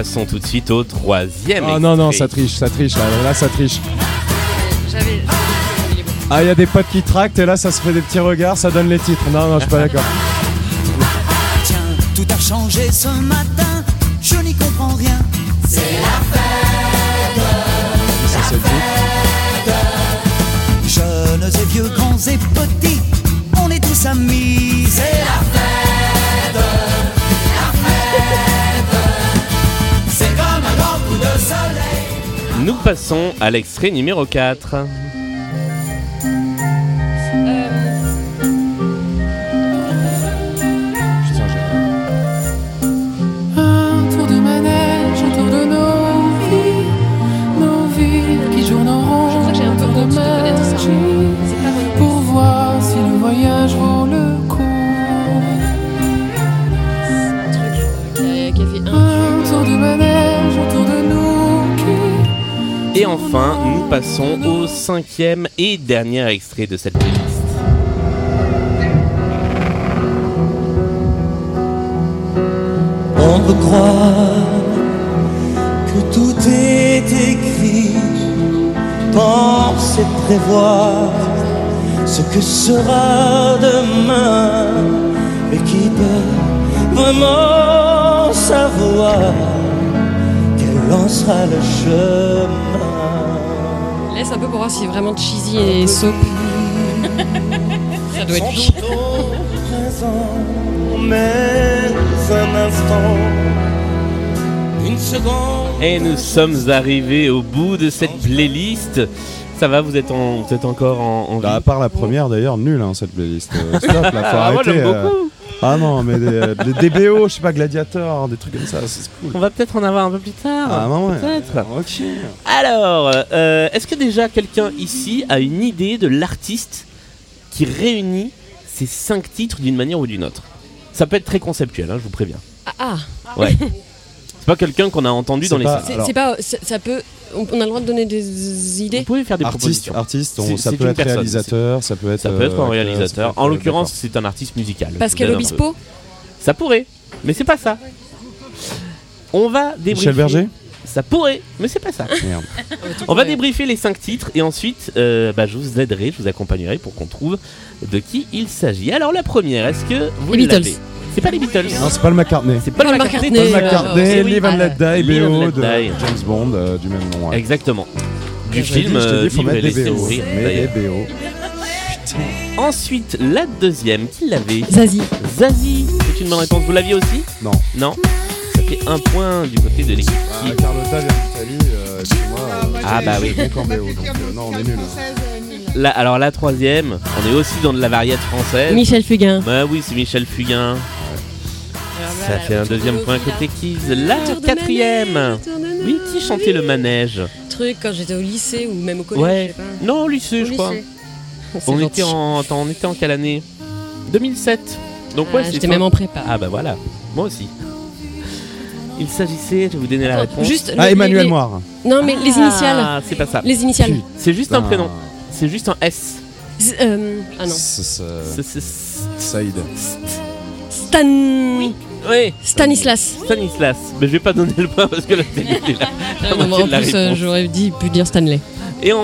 Passons tout de suite au troisième. Ah non, non, ça triche, ça triche, là, là ça triche. J'avais. Ah, il y a des potes qui tractent et là ça se fait des petits regards, ça donne les titres. Non, non, je suis pas d'accord. Tiens, tout a changé ce matin, je n'y comprends rien. C'est la fête, Ça, c'est le titre. jeunes et vieux, grands et petits, on est tous amis. C'est la fête, connaître ça. magie, C'est pas vraiment. Pour voir si le voyage vaut le Et enfin, nous passons au cinquième et dernier extrait de cette playlist. On peut croire que tout est écrit, penser prévoir ce que sera demain, mais qui peut vraiment savoir quel en sera le chemin? Un peu pour voir si c'est vraiment cheesy et soap. Ça doit être lui. Mais un instant, une seconde. Et nous sommes arrivés au bout de cette playlist. Ça va, vous êtes, en, vous êtes encore en, en Bah, à part la première d'ailleurs, nulle hein, cette playlist. Euh, stop, là, faut Ah, arrêter. euh. beaucoup. Ah non, mais des, des, des BO, je sais pas, Gladiator, des trucs comme ça, c'est cool. On va peut-être en avoir un peu plus tard. Ah, non, ouais. Peut-être. Ok. Alors, euh, est-ce que déjà quelqu'un ici a une idée de l'artiste qui réunit ces cinq titres d'une manière ou d'une autre? Ça peut être très conceptuel, hein, je vous préviens. Ah, ah. Ouais. C'est pas quelqu'un qu'on a entendu dans les pas-. C'est pas. ça- Ça peut. On on a le droit de donner des Vous idées pouvez faire des Artiste, propositions. artiste, on- C'est- ça c'est peut être personne, réalisateur, ça peut être. Ça peut être euh, un acteur, réalisateur. En l'occurrence, c'est un artiste musical. Pascal vous. Obispo? Ça pourrait, mais c'est pas ça. On va débriefer. Michel Berger? Ça pourrait, mais c'est pas ça. Merde. On va débriefer les cinq titres et ensuite, euh, bah, je vous aiderai, je vous accompagnerai pour qu'on trouve de qui il s'agit. Alors la première, est-ce que vous Les l'avez Beatles. C'est pas les Beatles. Non, c'est pas le McCartney. C'est pas le McCartney. Paul Euh, McCartney, oui. Live and Let Die, BO de. James Bond euh, du même nom. ouais. Exactement. Du film euh, dit, faut Vivre et mettre des laisser BO. mourir. Mais des d'ailleurs. BO. Ensuite, la deuxième, qui l'avait Zazie. Zazie. C'est une bonne réponse. Vous l'aviez aussi? Non. Non? Un point du côté de l'équipe. Ah, Carlotta vient d'Italie, euh, moi, euh, Ah, bah oui. donc euh, non, on est. Là, alors la troisième, on est aussi dans de la variété française. Michel Fugain. Bah oui, c'est Michel Fugain. Ça fait un deuxième point côté Kids. La quatrième. Oui, qui chantait le manège Truc quand j'étais au lycée ou même au collège. Ouais. je sais pas. Non, au lycée, Au je crois. lycée. On gentil. était en, attends, on était en quelle année? 2007. Donc Ah, ouais, c'est J'étais même en prépa. Ah bah voilà, moi aussi. Il s'agissait, je vais vous donner la réponse. Juste Ah, les- Emmanuel les- Moire. Non, mais les Ah, initiales. c'est pas ça. Les initiales. C'est juste un Putain. prénom. C'est juste un S. Z- euh, ah non. Saïd. Stan. Oui, Stanislas. Stanislas. Mais je vais pas donner le point parce que là, c'est c'est la, Ah, non, moitié en plus, euh, réponse. j'aurais dit pu dire Stanley. Et, en-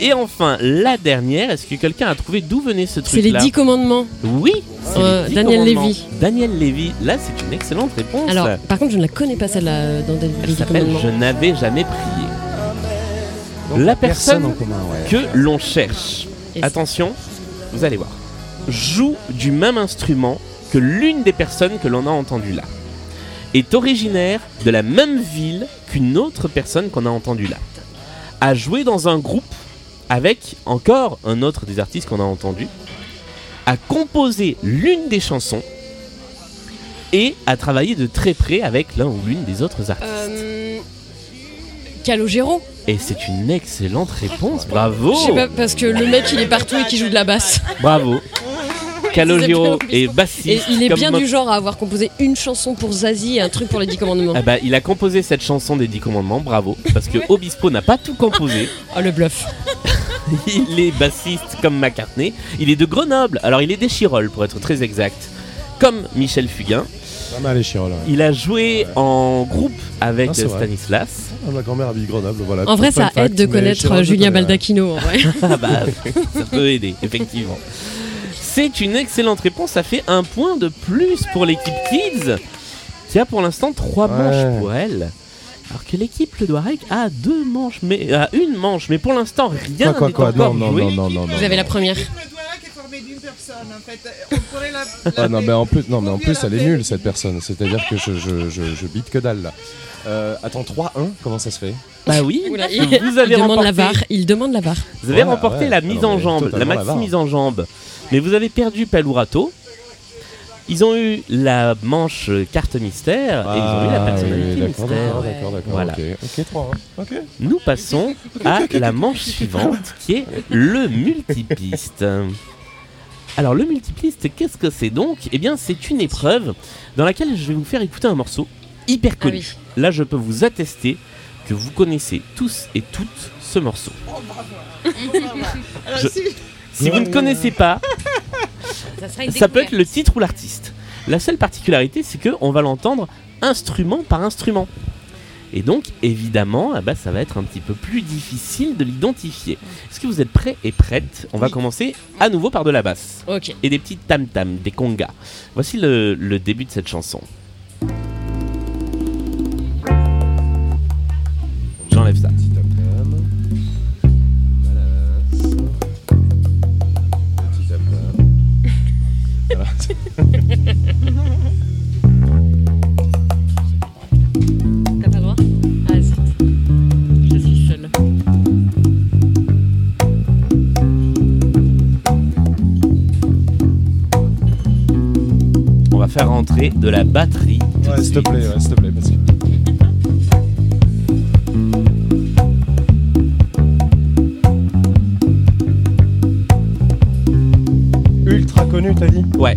et enfin, la dernière, est-ce que quelqu'un a trouvé d'où venait ce C'est les truc-là 10 commandements. Oui, c'est Euh, les dix Daniel commandements. Lévy. Daniel Lévy, là c'est une excellente réponse. Alors, par contre, je ne la connais pas celle-là euh, dans des Elle 10 s'appelle commandements. Je n'avais jamais prié. La Personne en personne commun, ouais. que l'on cherche, Et attention, vous allez voir, joue du même instrument que l'une des personnes que l'on a entendues là. Est originaire de la même ville qu'une autre personne qu'on a entendue là. A joué dans un groupe avec encore un autre des artistes qu'on a entendu. A composé l'une des chansons et a travaillé de très près avec l'un ou l'une des autres artistes. Euh, Calogero. Et c'est une excellente réponse, bravo Je sais pas, parce que le mec il est partout et qui joue de la basse. Bravo Calogero bien bassiste. Et il est bien du genre à avoir composé une chanson pour Zazie et un truc pour les 10 commandements. Ah bah, il a composé cette chanson des 10 commandements, bravo, parce que Obispo n'a pas tout composé. Oh le bluff. Il est bassiste comme McCartney. Il est de Grenoble, alors il est des Chirolles pour être très exact. comme Michel Fugain. Pas mal les Chirols. ouais. Il a joué en groupe avec Ah, c'est euh, vrai. Stanislas. Ah, ma grand-mère habite Grenoble, voilà. En vrai, Fun ça fact, aide de mais connaître je Julien ouais. Baldacchino, en vrai. Ah bah, ça peut aider, effectivement. C'est une excellente réponse, ça fait un point de plus pour l'équipe Kids, qui a pour l'instant trois Ouais. manches pour elle. Alors que l'équipe Le Doirec a deux manches, mais a une manche, mais pour l'instant rien n'est quoi encore Non, non, joué. non, non, non. non. Vous avez la première. Ah non, mais en plus, non, mais en plus, elle est nulle cette personne. C'est-à-dire que je, je, je, je bite que dalle là. Euh, attends, 3-1, comment ça se fait? Bah oui, Oula, vous il, avez il demande la remporté, VAR. Il demande la VAR. vous avez Voilà, remporté ouais. la mise en jambe, la maxi mise en jambe. Mais vous avez perdu râteau. Ils ont eu la manche carte mystère et ils ont eu la Ah, personnalité oui, d'accord, mystère. d'accord, d'accord, d'accord. Voilà. Ok, ok, 3 Ok. Nous passons à la manche suivante qui est le multipiste. Alors le multipiste, qu'est-ce que c'est donc? Eh bien c'est une épreuve dans laquelle je vais vous faire écouter un morceau hyper connu. Ah Là je peux vous attester que vous connaissez tous et toutes ce morceau. Alors, Je- si- Si vous ne connaissez pas, Ça sera une ça peut être le titre ou l'artiste. La seule particularité, c'est que on va l'entendre instrument par instrument. Et donc, évidemment, ah bah, ça va être un petit peu plus difficile de l'identifier. Est-ce que vous êtes prêts et prêtes? On va commencer à nouveau par de la basse. Et des petits tam-tam, des congas. Voici le, le début de cette chanson. J'enlève ça. Voilà. T'as pas le droit Ah, zut. Je suis seule. On va faire rentrer de la batterie. tout de Ouais, s'il te suite. plaît, ouais, s'il te plaît, parce que. Ouais.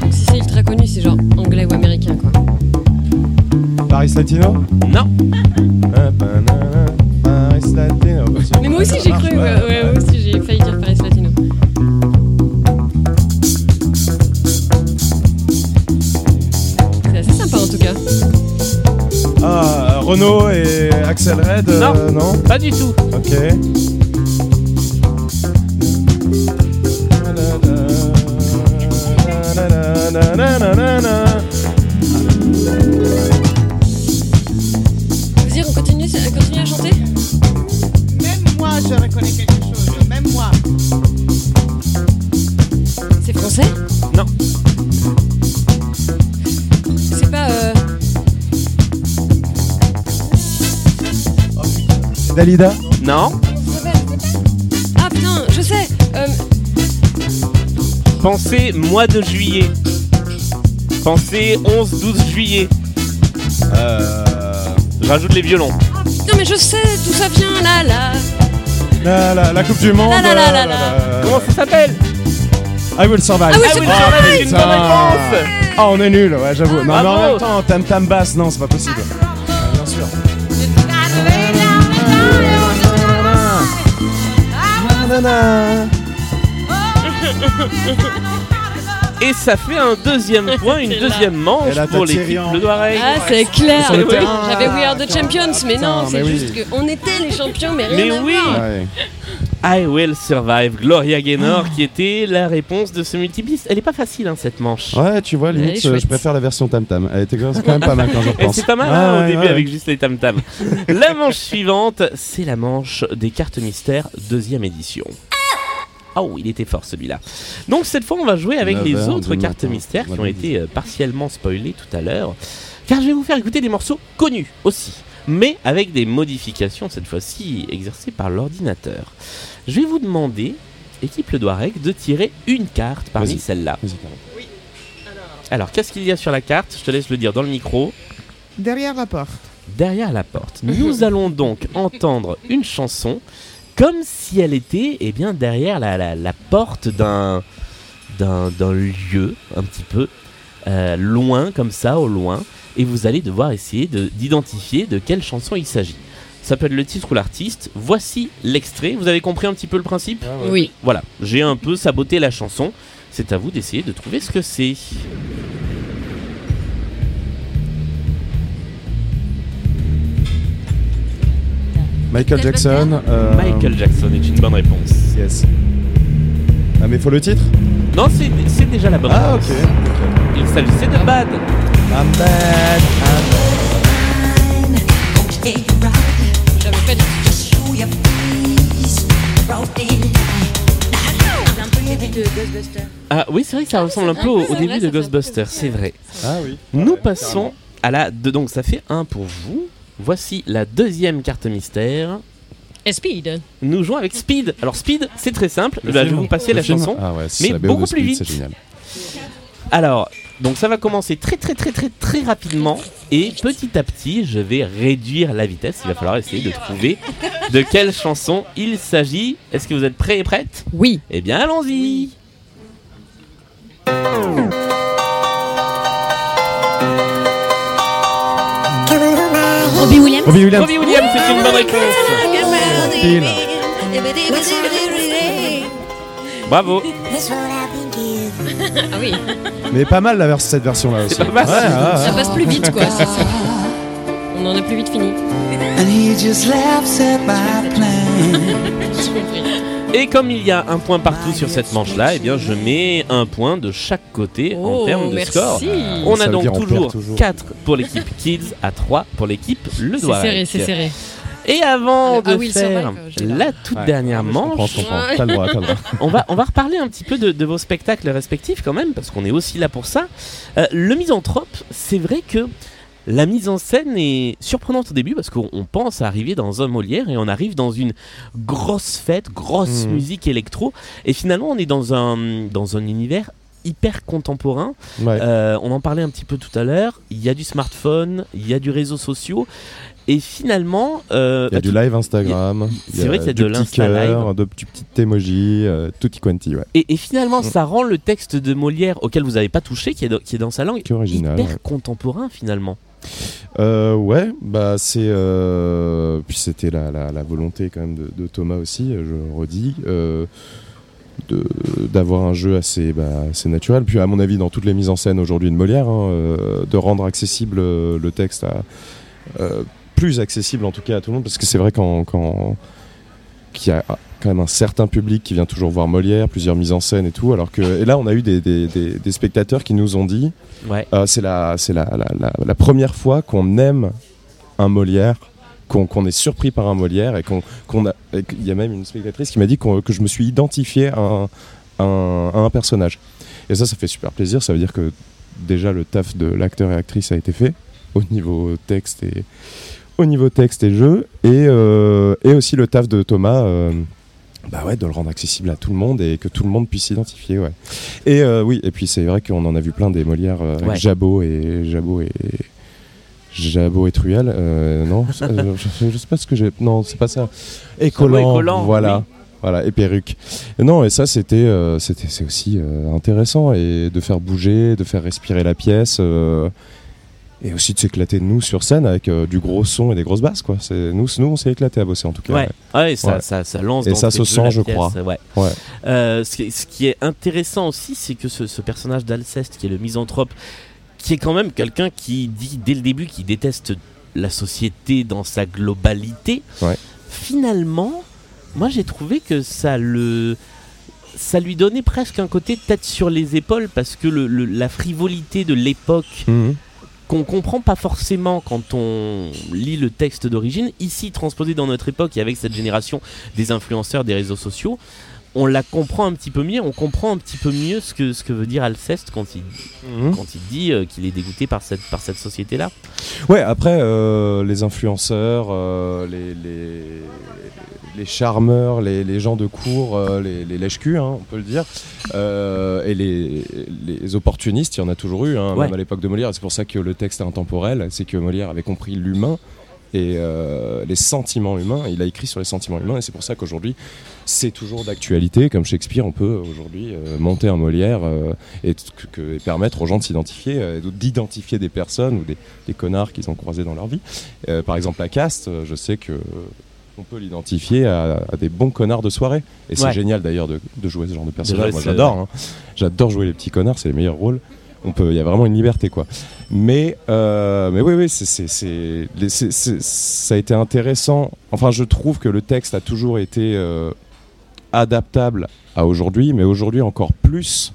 Donc si c'est ultra connu, c'est genre anglais ou américain, quoi. Paris Latino Non, Renault et Axel Red euh, Non. non pas du tout. Ok. Dalida Non. Ah putain, je sais euh, Pensez mois de juillet. Pensez 11-12 juillet. euh, rajoute les violons. Non mais je sais d'où ça vient là là la, la, la Coupe du Monde. La, la, la, la, euh, la. Comment ça s'appelle? I will survive. Ah oui, Ah oui, une bonne putain. réponse Ah, on est nul, ouais, j'avoue. Non, mais en même temps, tam tam basse, non, c'est pas possible. Et ça fait un deuxième point, une deuxième manche pour Thierry l'équipe en- Doirec. Ah c'est clair Sur le Oui, terrain. J'avais We Are the Champions mais non, Putain, c'est mais juste oui. qu'on était les champions mais rien Mais à oui. voir. Ouais. I Will Survive, Gloria Gaynor, qui était la réponse de ce multipiste. Elle est pas facile, hein, cette manche. Ouais, tu vois, limite, euh, je préfère la version tam tam. Elle était quand même pas mal quand je Et repense. c'est pas mal Ouais, hein, au ouais, début ouais. avec juste les tam-tams. la manche suivante, c'est la manche des cartes mystères, deuxième édition. Ah oui, il était fort celui-là. Donc cette fois, on va jouer avec 9 les autres cartes matin. mystères qui ont été euh, partiellement spoilées tout à l'heure. Car je vais vous faire écouter des morceaux connus aussi, mais avec des modifications cette fois-ci exercées par l'ordinateur. Je vais vous demander, équipe Le Doirec, de tirer une carte parmi celles-là. Alors, qu'est-ce qu'il y a sur la carte? Je te laisse le dire dans le micro. Derrière la porte. derrière la porte. Nous allons donc entendre une chanson comme si elle était eh bien, derrière la, la- la porte d'un, d'un, d'un lieu, un petit peu euh, loin, comme ça, au loin. Et vous allez devoir essayer de- d'identifier de quelle chanson il s'agit. Ça peut être le titre ou l'artiste. Voici l'extrait. Vous avez compris un petit peu le principe Oui. Voilà, j'ai un peu saboté la chanson. C'est à vous d'essayer de trouver ce que c'est. Michael Jackson. euh, Michael Jackson est une bonne réponse. Yes. Ah, mais faut le titre? Non, c'est c'est déjà la bonne Ah, ok. réponse. Il s'agissait de Bad. I'm bad. J'avais pas dit. Ah oui, c'est vrai que ça ressemble un peu au, début de Ghostbusters, c'est vrai. Ah oui. Nous passons à la... De, donc ça fait un pour vous. Voici la deuxième carte mystère. Et Speed. Nous jouons avec Speed. Alors Speed, c'est très simple. Le Bah, je vais vous passer la film chanson. Ah ouais, mais la BO beaucoup plus Speed, vite. C'est génial. Alors, donc ça va commencer très très très très très rapidement et petit à petit, je vais réduire la vitesse. Il va falloir essayer de trouver de quelle chanson il s'agit. Est-ce que vous êtes prêts et prêtes? Oui. Eh bien, allons-y. Robbie Williams Robbie Williams. Robbie Williams, c'est une bonne réponse. Bravo. Ah oui. Mais pas mal la vers- cette version-là aussi. C'est pas mal. Ouais, ouais, ouais. Ça passe plus vite, quoi. c'est ça. On en a plus vite fini. Et comme il y a un point partout sur cette manche-là, eh bien, je mets un point de chaque côté en Oh, termes de merci. score. On Ça a donc toujours, toujours. 4 pour l'équipe Kids à 3 pour l'équipe Le C'est Doigt. serré, c'est serré. Et avant Le- de ah faire j'ai la toute Ouais. dernière Je comprends, manche, on va, on va reparler un petit peu de, de vos spectacles respectifs quand même, parce qu'on est aussi là pour ça. Euh, le misanthrope, c'est vrai que la mise en scène est surprenante au début, parce qu'on on pense arriver dans un Molière et on arrive dans une grosse fête, grosse Mhm. musique électro, et finalement on est dans un, dans un univers hyper contemporain. Ouais. Euh, on en parlait un petit peu tout à l'heure, il y a du smartphone, il y a du réseau social, et finalement... euh, Il y a bah, du live Instagram. C'est vrai qu'il y a du de l'Insta live. de petits emojis, euh, tutti quanti, ouais. Et, et finalement, Mm. ça rend le texte de Molière, auquel vous n'avez pas touché, qui est, dans- qui est dans sa langue, original. hyper ouais. contemporain finalement. Euh, ouais, bah c'est euh, puis c'était la, la, la volonté quand même de, de Thomas aussi, je redis, euh, d'avoir un jeu assez bah, assez naturel. Puis à mon avis, dans toutes les mises en scène aujourd'hui de Molière, hein, euh, de rendre accessible le texte à plus accessible en tout cas à tout le monde, parce que c'est vrai quand quand qu'il y a quand même un certain public qui vient toujours voir Molière, plusieurs mises en scène et tout, alors que et là on a eu des, des, des, des spectateurs qui nous ont dit Ouais. euh, c'est la, c'est la, la, la, la première fois qu'on aime un Molière, qu'on est surpris par un Molière et qu'on a. qu'il y a même une spectatrice qui m'a dit que je me suis identifié à un, à un, à un personnage. Et ça, ça fait super plaisir. Ça veut dire que déjà le taf de l'acteur et actrice a été fait au niveau texte et au niveau texte et jeu et, euh, et aussi le taf de Thomas. euh, bah ouais, de le rendre accessible à tout le monde et que tout le monde puisse s'identifier, ouais. Et euh, oui, et puis c'est vrai qu'on en a vu plein des Molières euh, avec. Jabot et Jabot et Jabot et Truel. euh, non, je, je sais pas ce que j'ai. Non, c'est pas ça. Et collant, voilà. oui. Voilà, et perruque. Et non, et ça, c'était, c'était, c'est aussi intéressant et de faire bouger, de faire respirer la pièce, et aussi de s'éclater nous sur scène avec euh, du gros son et des grosses basses, quoi. C'est nous, nous, on s'est éclaté à bosser en tout cas. Ouais, ouais, ça, Ouais. Ça, ça lance Et dans ça se sent, je pièce, crois. Euh, ce, qui, ce qui est intéressant aussi, c'est que ce, ce personnage d'Alceste, qui est le misanthrope, qui est quand même quelqu'un qui dit dès le début qu'il déteste la société dans sa globalité, finalement, moi j'ai trouvé que ça le. Ça lui donnait presque un côté tête sur les épaules parce que le- le- la frivolité de l'époque Mhm. Qu'on comprend pas forcément quand on lit le texte d'origine, ici transposé dans notre époque et avec cette génération des influenceurs des réseaux sociaux, on la comprend un petit peu mieux, on comprend un petit peu mieux ce que, ce que veut dire Alceste quand il, Mhm. quand il dit euh, qu'il est dégoûté par cette, par cette société-là. Ouais, après, euh, les influenceurs, euh, les, les, les charmeurs, les, les gens de cours, euh, les, les lèche-culs, hein, on peut le dire, euh, et les, les opportunistes, il y en a toujours eu, hein, Ouais. même à l'époque de Molière. C'est pour ça que le texte est intemporel, c'est que Molière avait compris l'humain et euh, les sentiments humains. Il a écrit sur les sentiments humains et c'est pour ça qu'aujourd'hui c'est toujours d'actualité. Comme Shakespeare, on peut aujourd'hui euh, monter un Molière euh, et, que- permettre aux gens de s'identifier, d'identifier des personnes ou des, des connards qu'ils ont croisés dans leur vie. Par exemple, la caste, je sais que on peut l'identifier à, à des bons connards de soirée. Et c'est Ouais. génial d'ailleurs de, de jouer ce genre de personnage. Moi j'adore. hein. J'adore jouer les petits connards, c'est les meilleurs rôles. On peut, il y a vraiment une liberté quoi. Mais, euh, mais oui, oui, c'est, ça a été intéressant. Enfin, je trouve que le texte a toujours été euh, adaptable à aujourd'hui, mais aujourd'hui encore plus.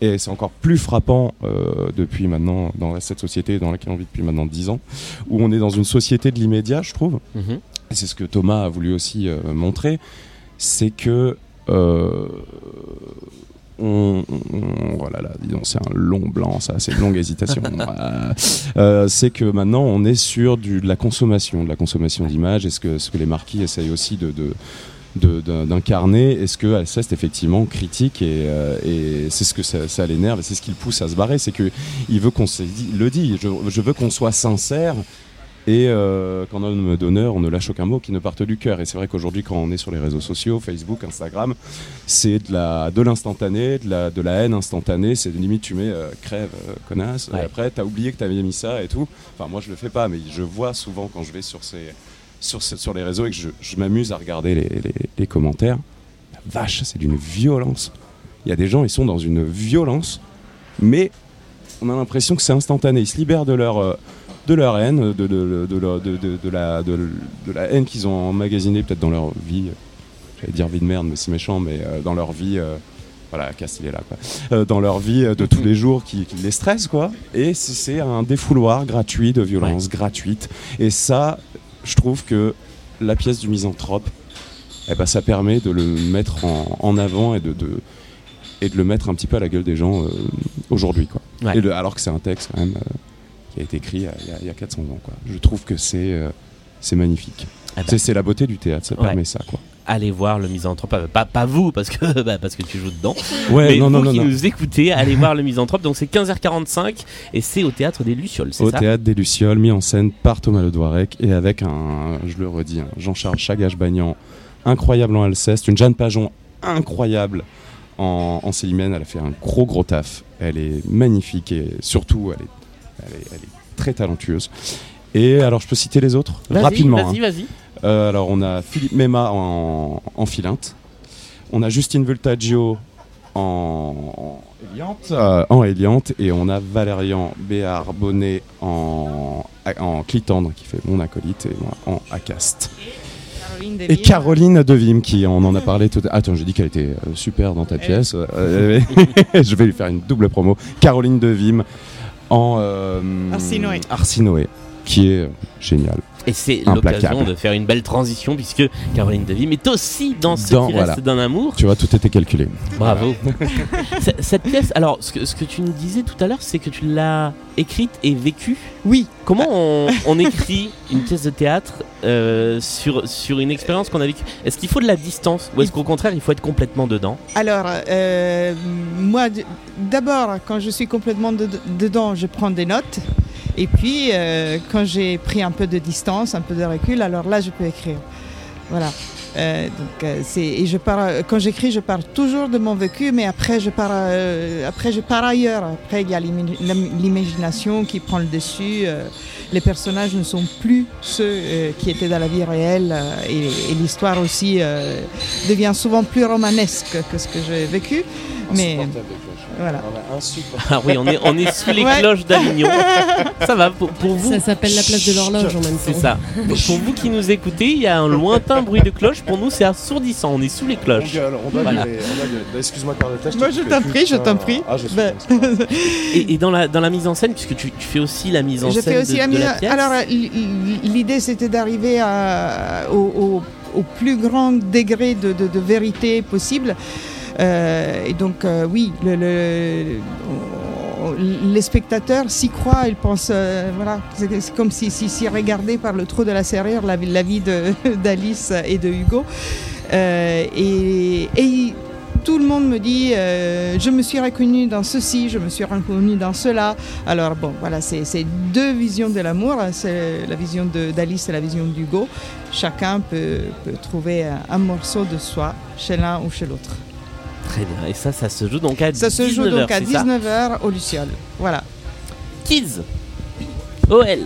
Et c'est encore plus frappant euh, depuis maintenant, dans cette société dans laquelle on vit depuis maintenant 10 ans, où on est dans une société de l'immédiat, je trouve. Mhm. Et c'est ce que Thomas a voulu aussi euh, montrer, c'est que euh, on, on- oh là là, dis donc, c'est un long blanc, ça, c'est une longue hésitation. Euh, c'est que maintenant on est sur du, de la consommation, de la consommation d'images. Est-ce que ce que les marquis essayent aussi de, d'incarner? Est-ce que Alceste effectivement critique et, euh, et c'est ce que ça, ça l'énerve et c'est ce qui le pousse à se barrer, c'est que il veut qu'on se dit, le dit, je, je veux qu'on soit sincère et euh, qu'en homme d'honneur, on ne lâche aucun mot qui ne parte du cœur. Et c'est vrai qu'aujourd'hui, quand on est sur les réseaux sociaux, Facebook, Instagram, c'est de la de l'instantané, de la, de la haine instantanée. C'est limite, tu mets euh, crève, euh, connasse. Ouais. Et après, t'as oublié que t'avais mis ça et tout. Enfin, moi, je le fais pas, mais je vois souvent quand je vais sur ces sur, ces- sur les réseaux et que je, je m'amuse à regarder les, les- les commentaires. La vache, c'est d'une violence. Il y a des gens, ils sont dans une violence, mais on a l'impression que c'est instantané. Ils se libèrent de leur, euh, de leur haine, de, la, de, de la haine qu'ils ont emmagasinée peut-être dans leur vie. J'allais dire vie de merde, mais c'est méchant, mais euh, dans leur vie. euh, voilà, Cass, il est là, quoi. Euh, dans leur vie de tous les jours qui, qui les stresse, quoi. Et c'est- un défouloir gratuit de violence gratuite. Et ça, je trouve que la pièce du misanthrope, eh ben, ça permet de le mettre en, en avant et de, de- et de le mettre un petit peu à la gueule des gens euh, aujourd'hui. Quoi. Ouais. Et le- alors que c'est un texte quand même euh, qui a été écrit il y a, il y a- il y a 400 ans. Quoi. Je trouve que c'est euh, c'est magnifique. Ah bah. C'est- la beauté du théâtre, ça Ouais. permet ça. Quoi. Allez voir le misanthrope, Euh, pas, pas vous parce que, bah, parce que tu joues dedans. Ouais, mais non, vous non, non, qui nous écoutez, allez voir le misanthrope. Donc c'est 15h45 et c'est au théâtre des Lucioles, c'est Au ça? Théâtre des Lucioles, mis en scène par Thomas Le Douarec et avec un, je le redis, Jean-Charles Chagache-Bagnan incroyable en Alceste, une Jeanne Pajon incroyable en, en Célimène. Elle a fait un gros gros taf. Elle est magnifique et surtout elle est, elle est, elle est très talentueuse. Et alors je peux citer les autres rapidement. Vas-y, hein. vas-y. Euh, alors on a Philippe Mema en, en Philinte. On a Justine Voltaggio en, Eliante, euh, en Eliante, et on a Valérian Béard Bonnet en, en Clitandre qui fait mon acolyte et moi en Acaste. Caroline Et. Caroline Devim qui on en a parlé tout à Attends, j'ai dit qu'elle était euh, super dans ta pièce. Euh, je vais lui faire une double promo. Caroline Devim en euh, Arsinoé. Arsinoé, qui est génial. Et c'est l'occasion de faire une belle transition puisque Caroline Devim est aussi dans ce Dans- qui voilà. reste d'un amour. Tu vois, tout était calculé. Bravo. Cette pièce, alors ce que, ce que tu nous disais tout à l'heure, c'est que tu l'as écrite et vécue. Oui. Comment on, on écrit une pièce de théâtre euh, sur, sur une expérience qu'on a vécue? Est-ce qu'il faut de la distance ou est-ce qu'au contraire il faut être complètement dedans? Alors, euh, moi, d'abord, quand je suis complètement de- dedans, je prends des notes. Et puis, euh, quand j'ai pris un peu de distance, un peu de recul, alors là, je peux écrire. Voilà. Euh, donc, euh, et je pars. Quand j'écris, je parle toujours de mon vécu, mais après, je pars. après, je ailleurs. Après, il y a l'imagination qui prend le dessus. les personnages ne sont plus ceux qui étaient dans la vie réelle, et, et l'histoire aussi devient souvent plus romanesque que ce que j'ai vécu. Mais voilà. Ah oui, on est, on est sous les Ouais. cloches d'Avignon. Ça va pour, pour vous Ça s'appelle la place de l'horloge en même temps. C'est ça. Pour vous qui nous écoutez, il y a un lointain bruit de cloche. Pour nous, c'est assourdissant. On est sous les cloches. Voilà. Excuse-moi, Carlotta. Moi, je t'en prie, je t'en prie. Ah, je suis Ben, Et, et dans, la, dans la mise en scène, puisque tu, tu fais aussi la mise en Je scène fais aussi de, la de la pièce. Alors, euh, l'idée, c'était d'arriver au, au- au plus grand degré de, de- de vérité possible. Euh, et donc, euh, oui, les spectateurs s'y croient, ils pensent, euh, voilà, c'est comme si, si, si par le trou de la serrure la, la vie d'Alice et de Hugo. Et, tout le monde me dit je me suis reconnue dans ceci, je me suis reconnue dans cela. Alors bon, voilà, c'est deux visions de l'amour. hein. C'est la vision d'Alice et la vision d'Hugo. Chacun peut, trouver un morceau de soi chez l'un ou chez l'autre. Très bien. Et ça, ça se joue donc à Ça se 19 joue donc à c'est ça 19h au Luciole. Voilà. Kids OL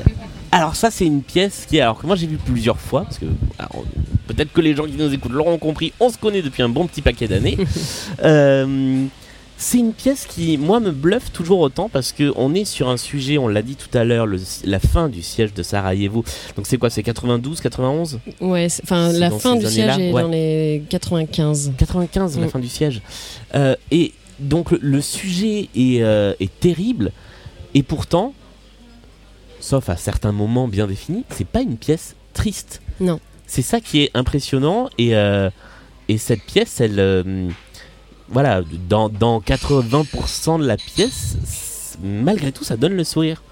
alors ça c'est une pièce qui alors que moi j'ai vu plusieurs fois parce que alors, peut-être que les gens qui nous écoutent l'auront compris on se connaît depuis un bon petit paquet d'années Euh, c'est une pièce qui moi me bluffe toujours autant parce que on est sur un sujet on l'a dit tout à l'heure la fin du siège de Sarajevo donc c'est quoi? C'est 92 91 Ouais, enfin la dans fin du siège est ouais. dans les 95. 95, la Mm. fin du siège. Euh, et donc le, sujet est, euh, est terrible, et pourtant, sauf à certains moments bien définis, c'est pas une pièce triste. Non. C'est ça qui est impressionnant, et, euh, et cette pièce, elle, euh, voilà, dans, dans 80% de la pièce, malgré tout, ça donne le sourire.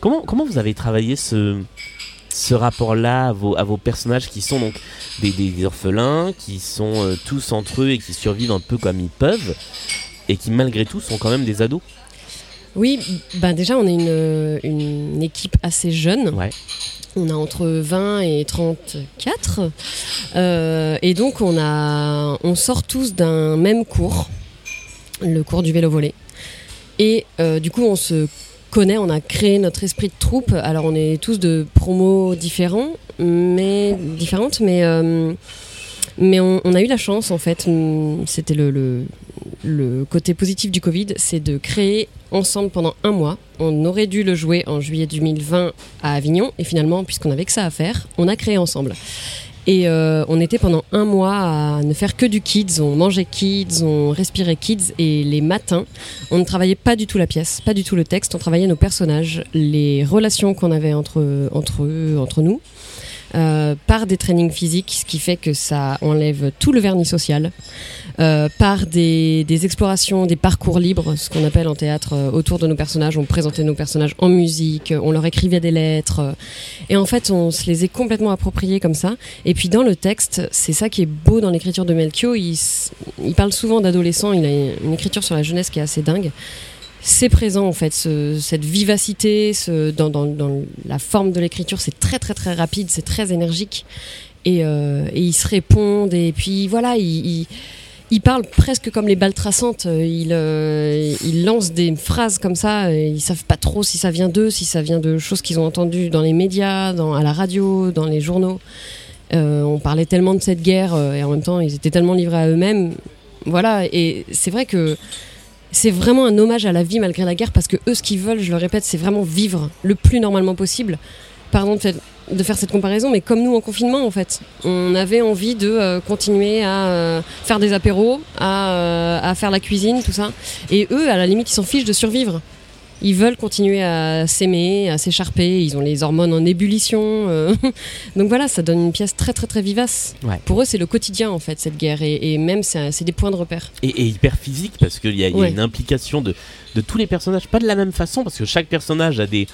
Comment, comment vous avez travaillé ce, ce rapport-là à vos, personnages qui sont donc des, des- des orphelins, qui sont euh, tous entre eux et qui survivent un peu comme ils peuvent, et qui malgré tout sont quand même des ados? Oui, ben déjà on est une, une équipe assez jeune. Ouais. On a entre 20 et 34. Euh, et donc on, a, on sort tous d'un même cours, le cours du vélo volé. Et euh, du coup on se connaît, on a créé notre esprit de troupe. Alors on est tous de promos différents, mais différentes, mais, euh, mais on, on a eu la chance en fait, c'était le, le, le côté positif du Covid, c'est de créer ensemble pendant un mois. On aurait dû le jouer en juillet 2020 à Avignon, et finalement, puisqu'on avait que ça à faire, on a créé ensemble. Et euh, on était pendant un mois à ne faire que du kids, on mangeait kids, on respirait kids, et les matins, on ne travaillait pas du tout la pièce, pas du tout le texte, on travaillait nos personnages, les relations qu'on avait entre, entre eux, entre nous. Euh, par des trainings physiques, ce qui fait que ça enlève tout le vernis social, euh, par des, explorations, des parcours libres, ce qu'on appelle en théâtre euh, autour de nos personnages. On présentait nos personnages en musique, on leur écrivait des lettres, et en fait on se les est complètement appropriés comme ça. Et puis dans le texte, c'est ça qui est beau dans l'écriture de Melchior, il parle souvent d'adolescents, il a une écriture sur la jeunesse qui est assez dingue c'est présent en fait, ce- cette vivacité, dans, la forme de l'écriture, c'est très très très rapide, c'est très énergique, et, euh, ils se répondent, et puis voilà, ils, parlent presque comme les balles traçantes, ils, euh, lancent des phrases comme ça, et ils savent pas trop si ça vient d'eux, si ça vient de choses qu'ils ont entendues dans les médias, à la radio, dans les journaux. Euh, on parlait tellement de cette guerre, et en même temps ils étaient tellement livrés à eux-mêmes, voilà, et c'est vrai que c'est vraiment un hommage à la vie malgré la guerre parce que eux, ce qu'ils veulent, je le répète, c'est vraiment vivre le plus normalement possible. Pardon de, faire cette comparaison, mais comme nous en confinement, en fait, on avait envie de euh, continuer à euh, faire des apéros, euh, à faire la cuisine, tout ça. Et eux, à la limite, ils s'en fichent de survivre. Ils veulent continuer à s'aimer, à s'écharper. Ils ont les hormones en ébullition. euh. Donc voilà, ça donne une pièce très très très vivace. Ouais. Pour eux, c'est le quotidien en fait cette guerre, et, et même c'est des points de repère. et, et hyper physique parce qu'il y a, y a Ouais. une implication de, de tous les personnages, pas de la même façon parce que chaque personnage a des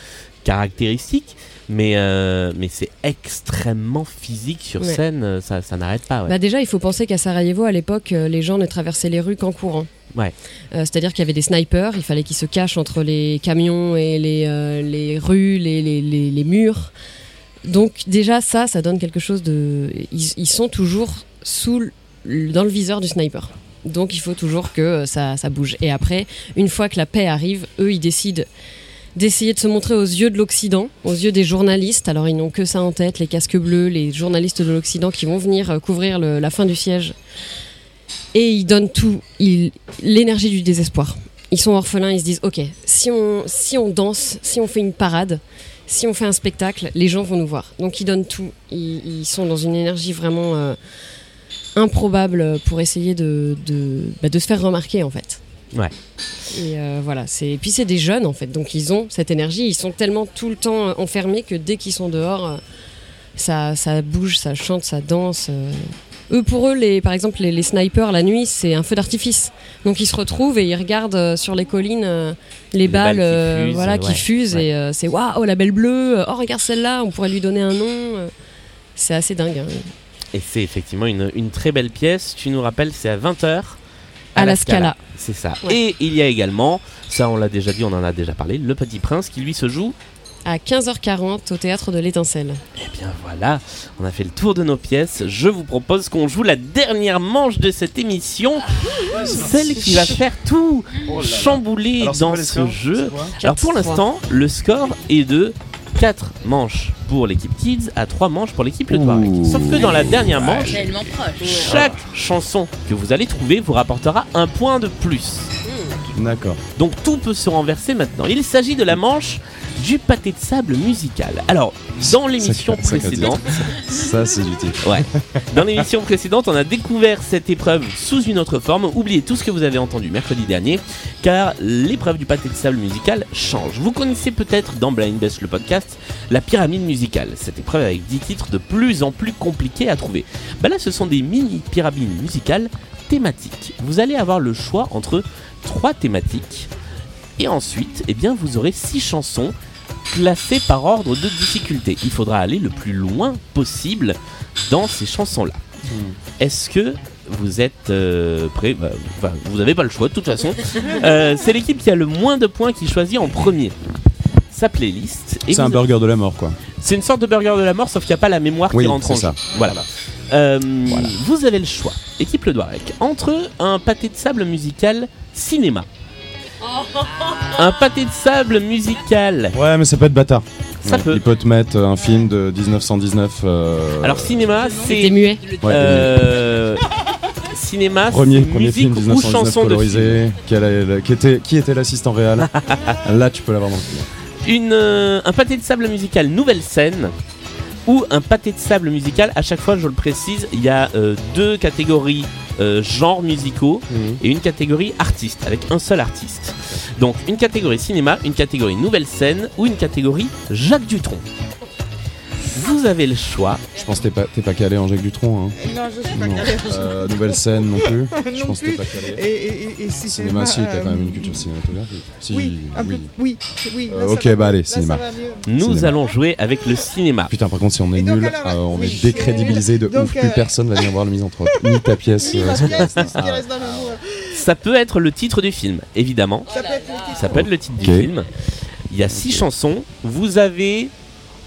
caractéristiques, mais, euh, mais c'est extrêmement physique sur Ouais. scène, euh, ça, ça n'arrête pas. ouais. Bah déjà, il faut penser qu'à Sarajevo, à l'époque, euh, les gens ne traversaient les rues qu'en courant. Ouais. Euh, C'est-à-dire qu'il y avait des snipers, il fallait qu'ils se cachent entre les camions et les, euh, les rues, les, les, les- les murs. Donc déjà, ça, ça donne quelque chose de... Ils, ils sont toujours sous dans le viseur du sniper. Donc il faut toujours que ça, ça bouge. Et après, une fois que la paix arrive, eux, ils décident d'essayer de se montrer aux yeux de l'Occident, aux yeux des journalistes. Alors ils n'ont que ça en tête, les casques bleus, les journalistes de l'Occident qui vont venir euh, couvrir la fin du siège. Et ils donnent tout, l'énergie du désespoir. Ils sont orphelins, ils se disent, ok, si on, si on danse, si on fait une parade, si on fait un spectacle, les gens vont nous voir. Donc ils donnent tout, ils, sont dans une énergie vraiment euh, improbable pour essayer bah, de se faire remarquer en fait. Ouais. Et euh, voilà, c'est et puis c'est des jeunes en fait, donc ils ont cette énergie, ils sont tellement tout le temps euh, enfermés que dès qu'ils sont dehors, euh, ça, ça bouge, ça chante, ça danse. Eux pour eux, les, par exemple les, les snipers la nuit, c'est un feu d'artifice. Donc ils se retrouvent et ils regardent sur les collines les, balles, balles qui fusent, voilà, qui ouais. fusent Ouais. et euh, c'est waouh la belle bleue, oh regarde celle-là, on pourrait lui donner un nom. C'est assez dingue. hein. Et c'est effectivement une, une très belle pièce. Tu nous rappelles, c'est à 20h À la Scala. C'est ça. Ouais. Et il y a également, ça on l'a déjà dit, on en a déjà parlé, Le Petit Prince qui lui se joue. À 15h40 au théâtre de l'Étincelle. Eh bien voilà, on a fait le tour de nos pièces. Je vous propose qu'on joue la dernière manche de cette émission, celle qui va faire tout chambouler Alors, c'est dans ce jeu? Alors pour l'instant, le score est de 4 manches pour l'équipe Kids à 3 manches pour l'équipe Le Touareg. Sauf que dans la dernière manche, chaque chanson que vous allez trouver vous rapportera un point de plus. D'accord. Donc tout peut se renverser maintenant. Il s'agit de la manche du pâté de sable musical. Alors, dans l'émission précédente, Ça, c'est du titre. ouais, dans l'émission précédente, on a découvert cette épreuve sous une autre forme. Oubliez tout ce que vous avez entendu mercredi dernier, car l'épreuve du pâté de sable musical change. Vous connaissez peut-être dans Blind Best le podcast la pyramide musicale, cette épreuve avec 10 titres de plus en plus compliqués à trouver. Bah là, ce sont des mini pyramides musicales thématiques. Vous allez avoir le choix entre trois thématiques et ensuite, eh bien, vous aurez six chansons classées par ordre de difficulté. Il faudra aller le plus loin possible dans ces chansons-là. Est-ce que vous êtes euh, prêts? Bah, enfin, Vous n'avez pas le choix de toute façon. Euh, c'est l'équipe qui a le moins de points qui choisit en premier sa playlist. Et C'est un burger de la mort, quoi. C'est une sorte de burger de la mort, sauf qu'il n'y a pas la mémoire Oui, qui rentre en c'est ça. jeu. Voilà. Euh, Vous avez le choix, équipe Le Doirec, entre un pâté de sable musical cinéma. Un pâté de sable musical. Ouais, mais ça peut être bâtard. Ça Ouais, peut. Il peut te mettre un film de 1919. euh, Alors cinéma, c'est C'était muet. Euh, cinéma, Premier, c'est premier musique film ou 1919 chanson de film. colorisé. Quel est- qui, était, qui était l'assistant réel Là, tu peux l'avoir dans le film. Une, euh, un pâté de sable musical nouvelle scène ou un pâté de sable musical. À chaque fois, je le précise, il y a euh, deux catégories euh, genres musicaux et une catégorie artiste avec un seul artiste. Donc une catégorie cinéma, une catégorie nouvelle scène ou une catégorie Jacques Dutronc. Vous avez le choix. Je pense que t'es pas, t'es pas calé en Jacques Dutronc. Hein. Non, je suis pas Non. calée. Euh, nouvelle scène non plus. je pense que t'es pas calé. Et, et, et, et si Cinéma, c'est si, t'as quand même euh, une culture cinématographique. Si, Oui, peu. Oui, oui. Euh, là, ok, va bah allez, Là, cinéma. Nous Cinéma. allons jouer avec le cinéma. Putain, par contre, si on est nul, alors, euh, on oui, est décrédibilisé de donc, ouf. euh, Plus personne va venir voir le misanthrope. Ni ta pièce. Ni euh, ma sur- pièce, ni ce qui reste dans l'amour. Ça peut être le titre du film, évidemment. Ça peut être le titre. Du film. Il y a six chansons. Vous avez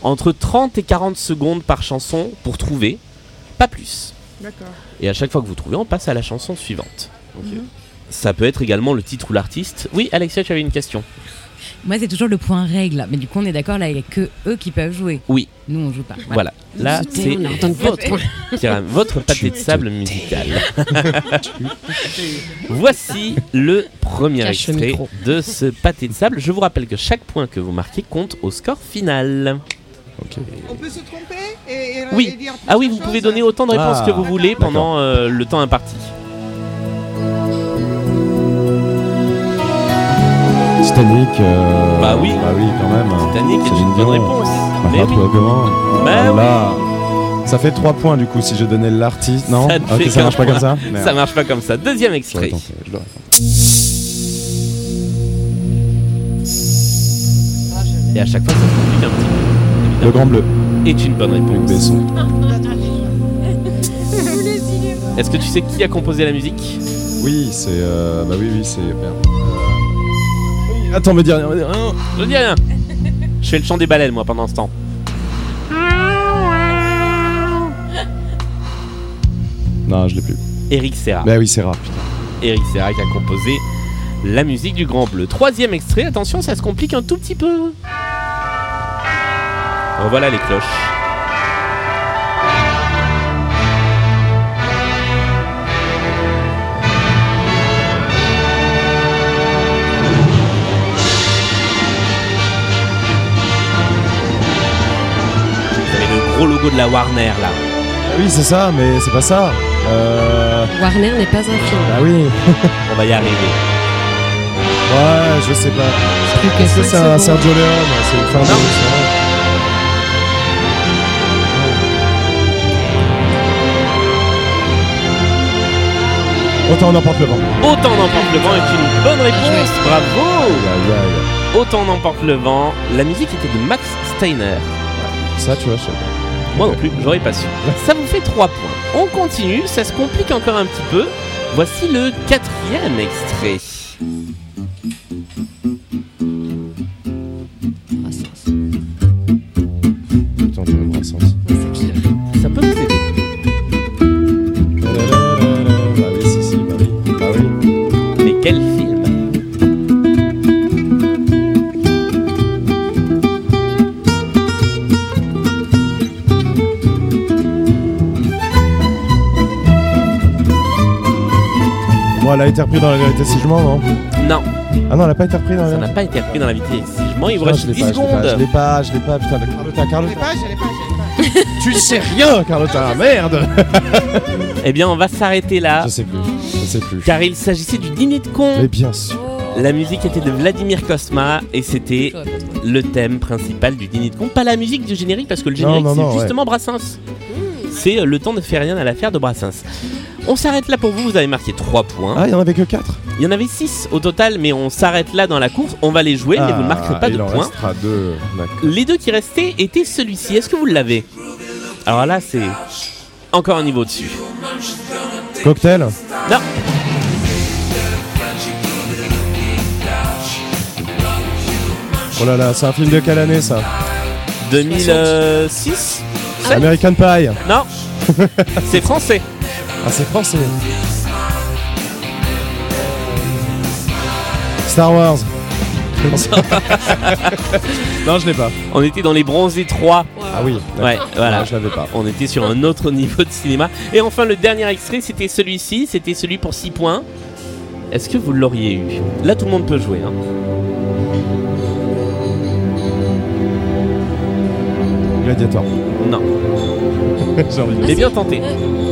entre 30 et 40 secondes par chanson pour trouver, pas plus. D'accord. Et à chaque fois que vous trouvez, on passe à la chanson suivante. Ça peut être également le titre ou l'artiste. Oui, Alexia, tu avais une question. Moi, c'est toujours le point règle. Mais du coup, on est d'accord, là, il n'y a que eux qui peuvent jouer. Oui. Nous, on joue pas. Voilà. Là, c'est votre. Tiens, votre pâté de sable musical. Voici le premier Cache extrait de ce pâté de sable. Je vous rappelle que chaque point que vous marquez compte au score final. On peut se tromper et, et- et Oui. dire Ah oui, vous pouvez donner autant de réponses Ah, que vous voulez pendant euh, le temps imparti. Titanic. euh, Bah oui. Bah oui, quand même. Titanic est une bonne réponse. Bah, Mais oui. comment Bah Ah, là. Ça fait 3 points du coup si je donnais l'artiste. Non Ça ne Ok, fait ça marche pas comme ça Merde. Ça marche pas comme ça. Deuxième extrait. je. Et à chaque fois, ça se complique un petit peu. Le Grand Bleu. Est une bonne réponse. Besson. Est-ce que tu sais qui a composé la musique? Oui, c'est. euh, Bah oui, oui, c'est. merde. Euh, oui, Attends, me dis rien, me dis rien. Je dis rien. Je fais le chant des baleines, moi, pendant ce temps. Non, je l'ai plus. Eric Serra. Bah oui, rare, putain. Eric Serra qui a composé la musique du Grand Bleu. Troisième extrait, attention, ça se complique un tout petit peu. Revoilà les cloches. Vous avez le gros logo de la Warner là. Ah oui, c'est ça, mais c'est pas ça. Euh. Warner n'est pas un film. Bah oui. On va y arriver. Ouais, je sais pas. Que Est-ce que c'est un. Sergio Leone? C'est une fin Non. Autant on emporte le vent. Autant n'emporte le vent est une bonne réponse. Bravo. Autant n'emporte le vent. La musique était de Max Steiner. Ça, tu vois, je sais pas. Moi non plus, j'aurais pas su. Ça vous fait 3 points. On continue, ça se complique encore un petit peu. Voici le quatrième extrait. Elle a été reprise dans la vérité si je mens, non Non, Ah non, elle a pas été reprise dans la ça vérité. n'a pas été repris dans la vitesse. Si je mens, il vous Putain, reste je l'ai 10 pas, je l'ai pas, je secondes. l'ai pas, je l'ai pas, putain, Carlotta, Je Carlotta. l'ai pas, je l'ai pas, je l'ai pas. Tu sais rien, Carlotta, merde Eh bien, on va s'arrêter là, Je sais plus, je sais plus. car il s'agissait du dîner de con. Mais bien sûr. La musique était de Vladimir Kosma et c'était J'aurais pas trouvé. le thème principal du dîner de con. Pas la musique du générique, parce que le Non, générique, non, non, c'est justement Brassens. C'est euh, le temps de faire rien à l'affaire de Brassens. On s'arrête là pour vous, vous avez marqué 3 points. Ah, il y en avait que 4 Il y en avait 6 au total, mais on s'arrête là dans la course. On va les jouer, mais vous ne marquerez pas Ah, il de en points. restera deux. Les deux qui restaient étaient celui-ci. Est-ce que vous l'avez? Alors là, c'est encore un niveau dessus. Cocktail? Non, Oh là là, c'est un film de quelle année ça? 2006 American Pie Non, c'est français. Ah, c'est français. Star Wars. non, je l'ai pas. On était dans les bronzés 3. Ah oui. Ouais, voilà. Non, je l'avais pas. On était sur un autre niveau de cinéma. Et enfin, le dernier extrait, c'était celui-ci. C'était celui pour 6 points. Est-ce que vous l'auriez eu? Là, tout le monde peut jouer. hein. Gladiator. Non, J'ai envie de mais bien tenté.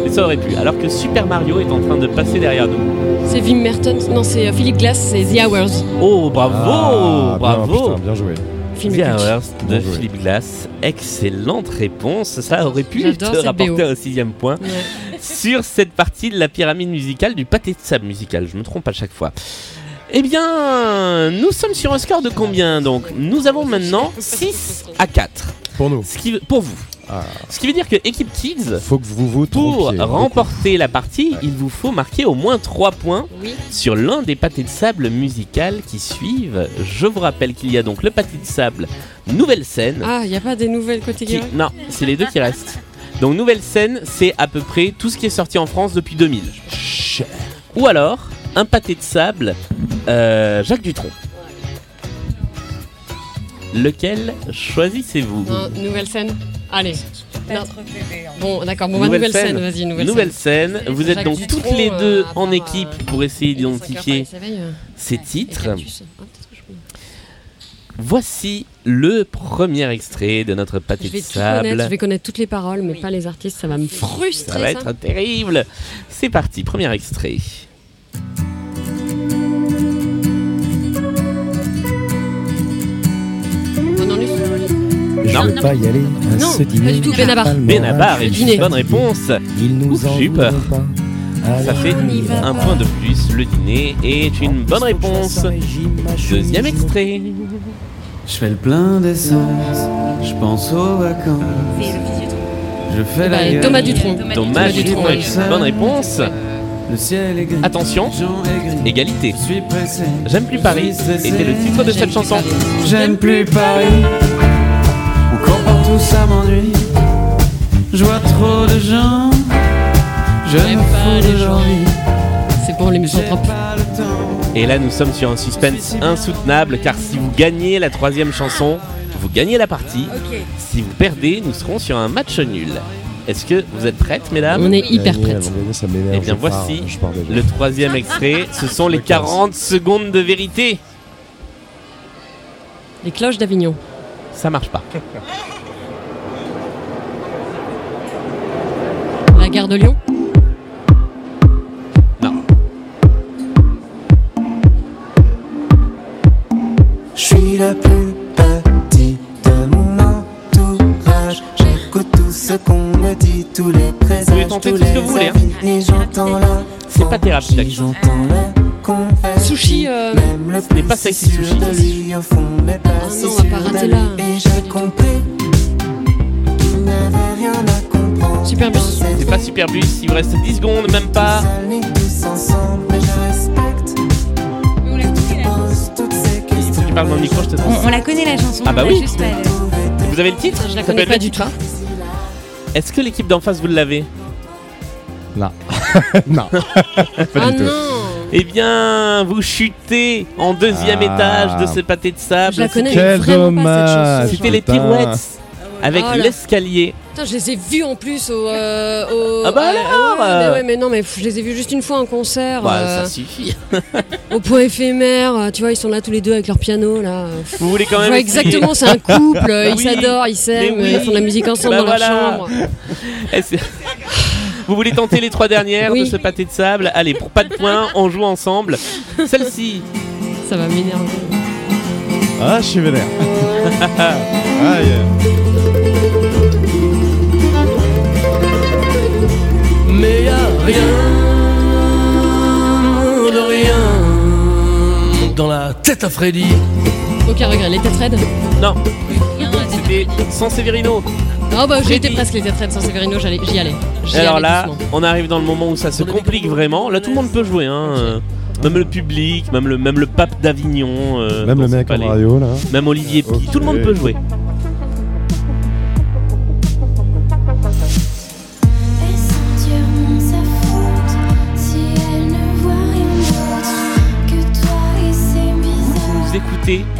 Mais ça aurait pu. Alors que Super Mario est en train de passer derrière nous. C'est Wim Mertens. Non, c'est euh, Philippe Glass, c'est The Hours. Oh, bravo Ah, bien, Bravo putain, bien joué. Film The culte. Hours de Bien joué. Philippe Glass. Excellente réponse. Ça aurait pu J'adore te cette rapporter BO. un sixième point. Ouais. sur cette partie de la pyramide musicale du pâté de sable musical. Je me trompe à chaque fois. Eh bien, nous sommes sur un score de combien donc? Nous avons maintenant 6 à 4. Pour nous. Ce qui, pour vous. Ah. Ce qui veut dire que équipe Kids, Faut que vous vous pour trompiez. remporter la partie, il vous faut marquer au moins 3 points Oui. sur l'un des pâtés de sable musicales qui suivent. Je vous rappelle qu'il y a donc le pâté de sable Nouvelle Scène. Ah, il n'y a pas des nouvelles qui- catégories Non, c'est les deux qui restent. Donc Nouvelle Scène, c'est à peu près tout ce qui est sorti en France depuis 2000. Ou alors, un pâté de sable, euh, Jacques Dutronc. Lequel choisissez-vous Non, Nouvelle scène. Allez. Non. Bon, d'accord. Bon, bah, nouvelle scène, vas-y, nouvelle, Nouvelle scène. scène. Vous êtes donc toutes les euh, deux à en part, équipe euh, pour essayer d'identifier euh, ces titres. Ah, Voici le premier extrait de notre pâté de connaître, je sable. vais connaître toutes les paroles, mais pas les artistes, ça va me frustrer. Ça va être terrible. C'est parti, premier extrait. Non. pas y aller à Non, ce pas du tout, Benabar. Benabar est dîner. une bonne réponse. Ils nous Ouf, en j'ai eu peur. Ça fait un pas. point de plus. Le dîner est une bonne réponse. Deuxième extrait. Je fais le plein d'essence, je pense aux vacances. Je fais la Bah, gueule. Thomas Dutronc. Thomas Thomas Dutronc est une bonne réponse. Le ciel est gris. Attention, égalité. J'aime plus Paris était le titre de cette chanson. J'aime plus Paris. Partout ça m'ennuie. Je vois trop de gens. Je J'aime me pas les gens. C'est pour les misanthropes. Et là, nous sommes sur un suspense insoutenable car si vous gagnez la troisième chanson, vous gagnez la partie. Si vous perdez, nous serons sur un match nul. Est-ce que vous êtes prêtes, mesdames? On est hyper prêtes. Eh bien, voici pars le troisième extrait. Ce sont les 40 secondes de vérité. Les cloches d'Avignon. Ça marche pas. La gare de Lyon. Non. Je suis le plus petit de mon entourage. J'écoute tout ce qu'on me dit, tous les présages, Vous pouvez tenter tous tout ce que les vous voulez, hein. Et j'entends la C'est pas thérapeutique. j'entends le confesse. Sushi. euh, Même le Ce n'est pas plus sexy sûr sushi. de lui, au fond, mais pas Ah si non, on va sûr pas de rater lui. là. Et j'ai compris. Superbus. C'est pas Superbus, il vous reste 10 secondes, même pas. Il faut que tu parles dans le micro, je te On, trans. on la connaît la chanson. Ah bah on oui. juste pas, elle. Vous avez le titre Je la Ça connais s'appelle pas du tout. Est-ce que l'équipe d'en face, vous l'avez Non. non. Pas Ah du tout. non Eh bien, vous chutez en deuxième Ah. étage de ce pâté de sable. Je la connais Quel vraiment pas cette dommage. chanson. C'était les pirouettes avec Oh l'escalier. Putain, je les ai vus en plus au. euh, au- Ah bah à- alors, ouais, euh. mais, ouais, mais non, mais je les ai vus juste une fois en concert. Bah, euh, ça suffit. au point éphémère, euh, tu vois, ils sont là tous les deux avec leur piano là. Vous voulez quand même exactement, c'est un couple, euh, ils Oui. s'adorent, ils s'aiment, oui. ils font de la musique ensemble Bah dans voilà. leur chambre. Vous voulez tenter les trois dernières Oui. de ce pâté de sable? Allez, pour pas de points, on joue ensemble. Celle-ci. Ça va m'énerver. Ah, je suis vénère. ah, yeah. Mais y a rien de rien dans la tête à Freddy. Aucun regret, les têtes raides Non. C'était San Severino. Oh bah j'ai été presque les têtes raides sans Severino, j'allais- j'y allais. J'y Et alors allais là, doucement. on arrive dans le moment où ça se complique vraiment. Là, tout le monde peut jouer. Hein. euh, Même le public, même le, même le pape d'Avignon. euh, Même dans le son mec en palais. Là. Même Olivier Pi. Ok. Tout le monde peut jouer.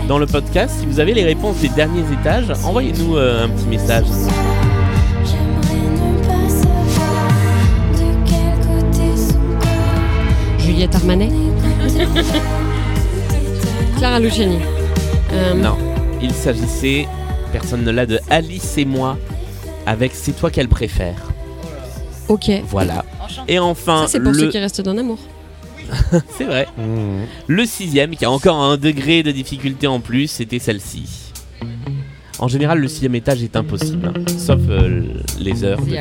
Dans le podcast. Si vous avez les réponses des derniers étages, envoyez-nous euh, un petit message. Juliette Armanet Clara Luciani. Euh, Non, il s'agissait, personne ne l'a, de Alice et moi avec C'est toi qu'elle préfère. Ok. Voilà. Et enfin, Ça c'est pour le... ceux qui restent d'un amour. c'est vrai. Mmh. Le sixième, qui a encore un degré de difficulté en plus, c'était celle-ci. En général, le sixième étage est impossible, hein, sauf euh, les heures de.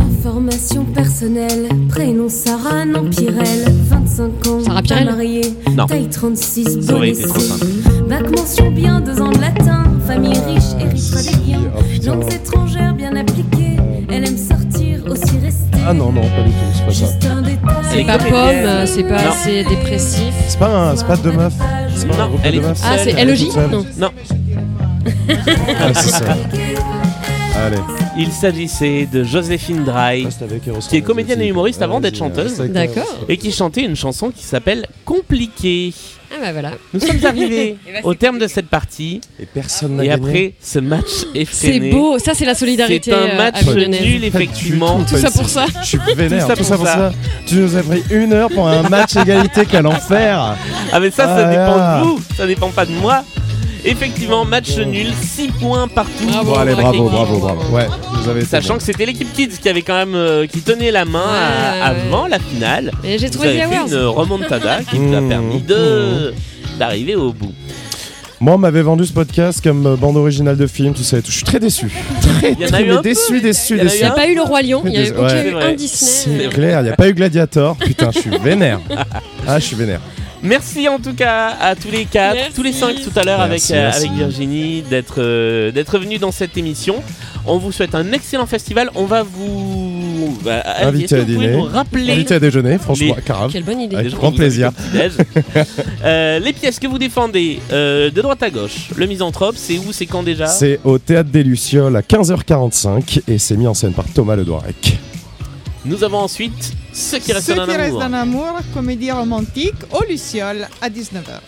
Information personnelle, prénom Sarah Nampirel, 25 ans, Sarah Pirel mariée, Non. taille 36, Ça aurait été bonnet trop C. simple. Bac mention bien, deux ans de latin, famille riche, héritera des biens, langues étrangères bien appliquées, elle aime sortir, aussi. Ah non, non, pas du tout, c'est pas ça. C'est pas pomme, euh, c'est pas assez dépressif. C'est pas, un- c'est pas deux meufs. C'est pas un groupe elle de est meufs. Ah, c'est LOJ. Non. Non, Ah, c'est ça. Allez. il s'agissait de Joséphine Dry, qui est comédienne et humoriste avant d'être chanteuse, D'accord. et qui chantait une chanson qui s'appelle Compliqué. Ah bah voilà. Nous sommes arrivés Et bah, au terme de cette partie, Et personne n'a et gagné. après ce match C'est effréné. beau, ça c'est la solidarité C'est un euh, match avignonnaise. nul, effectivement. Tout ça pour ça. Je suis vénère. Tout ça pour ça. Tu nous as pris une heure pour un match égalité. Quel enfer. Ah mais ça, ça Ah, dépend là. de vous, ça dépend pas de moi. Effectivement, match nul, 6 points partout. Bravo. Bon, allez, bravo, bravo, bravo. Ouais, vous avez Sachant bon. que c'était l'équipe Kids qui avait quand même euh, qui tenait la main à- Ouais, ouais. avant la finale. Et j'ai Vous trouvé avez The fait une remontada qui vous a Mmh, permis de d'arriver au bout. Moi, on m'avait vendu ce podcast comme euh, bande originale de film, tout ça et tout. Je suis très déçu. Très, y en a très eu mais un peu. déçu, déçu, Il déçu. Il n'y a pas eu le Roi Lion, il y a eu, Ouais. y a eu un Disney. C'est clair, il n'y a pas eu Gladiator. Putain, je suis vénère. Ah, je suis vénère. Merci en tout cas à tous les quatre, Merci. tous les cinq tout à l'heure avec, euh, avec Virginie d'être euh, d'être venus dans cette émission. On vous souhaite un excellent festival. On va vous bah, que à dîner. rappeler Invité à déjeuner, franchement, Les- carrément. Quelle bonne idée. Avec grand plaisir. Euh, les pièces que vous défendez euh, de droite à gauche, le misanthrope, c'est où, c'est quand déjà? C'est au Théâtre des Lucioles à 15h45 et c'est mis en scène par Thomas Ledoirec. Nous avons ensuite Ceux qui restent Ceux d'un qui restent amour. comédie romantique au Luciole à 19h.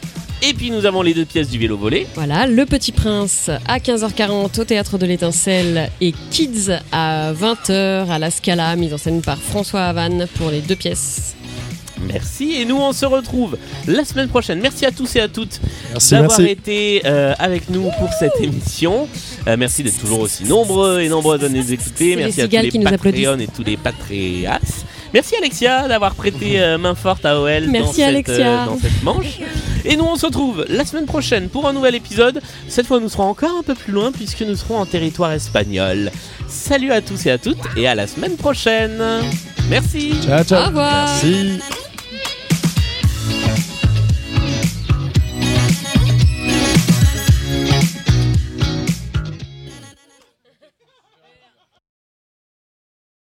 Et puis nous avons les deux pièces du vélo volé. Voilà, Le Petit Prince à 15h40 au Théâtre de l'Étincelle et Kids à 20h à la Scala, mise en scène par François Havane pour les deux pièces. Merci. Et nous, on se retrouve la semaine prochaine. Merci à tous et à toutes d'avoir été euh, avec nous pour cette émission. Euh, merci d'être toujours aussi nombreux et nombreuses à nous écouter. Merci les à tous les Patreons et tous les Patreas. Merci Alexia d'avoir prêté euh, main forte à OL dans, Merci, cette, Alexia. euh, dans cette manche. Et nous on se retrouve la semaine prochaine pour un nouvel épisode. Cette fois nous serons encore un peu plus loin puisque nous serons en territoire espagnol. Salut à tous et à toutes et à la semaine prochaine. Merci. Ciao, ciao. Au revoir. Merci.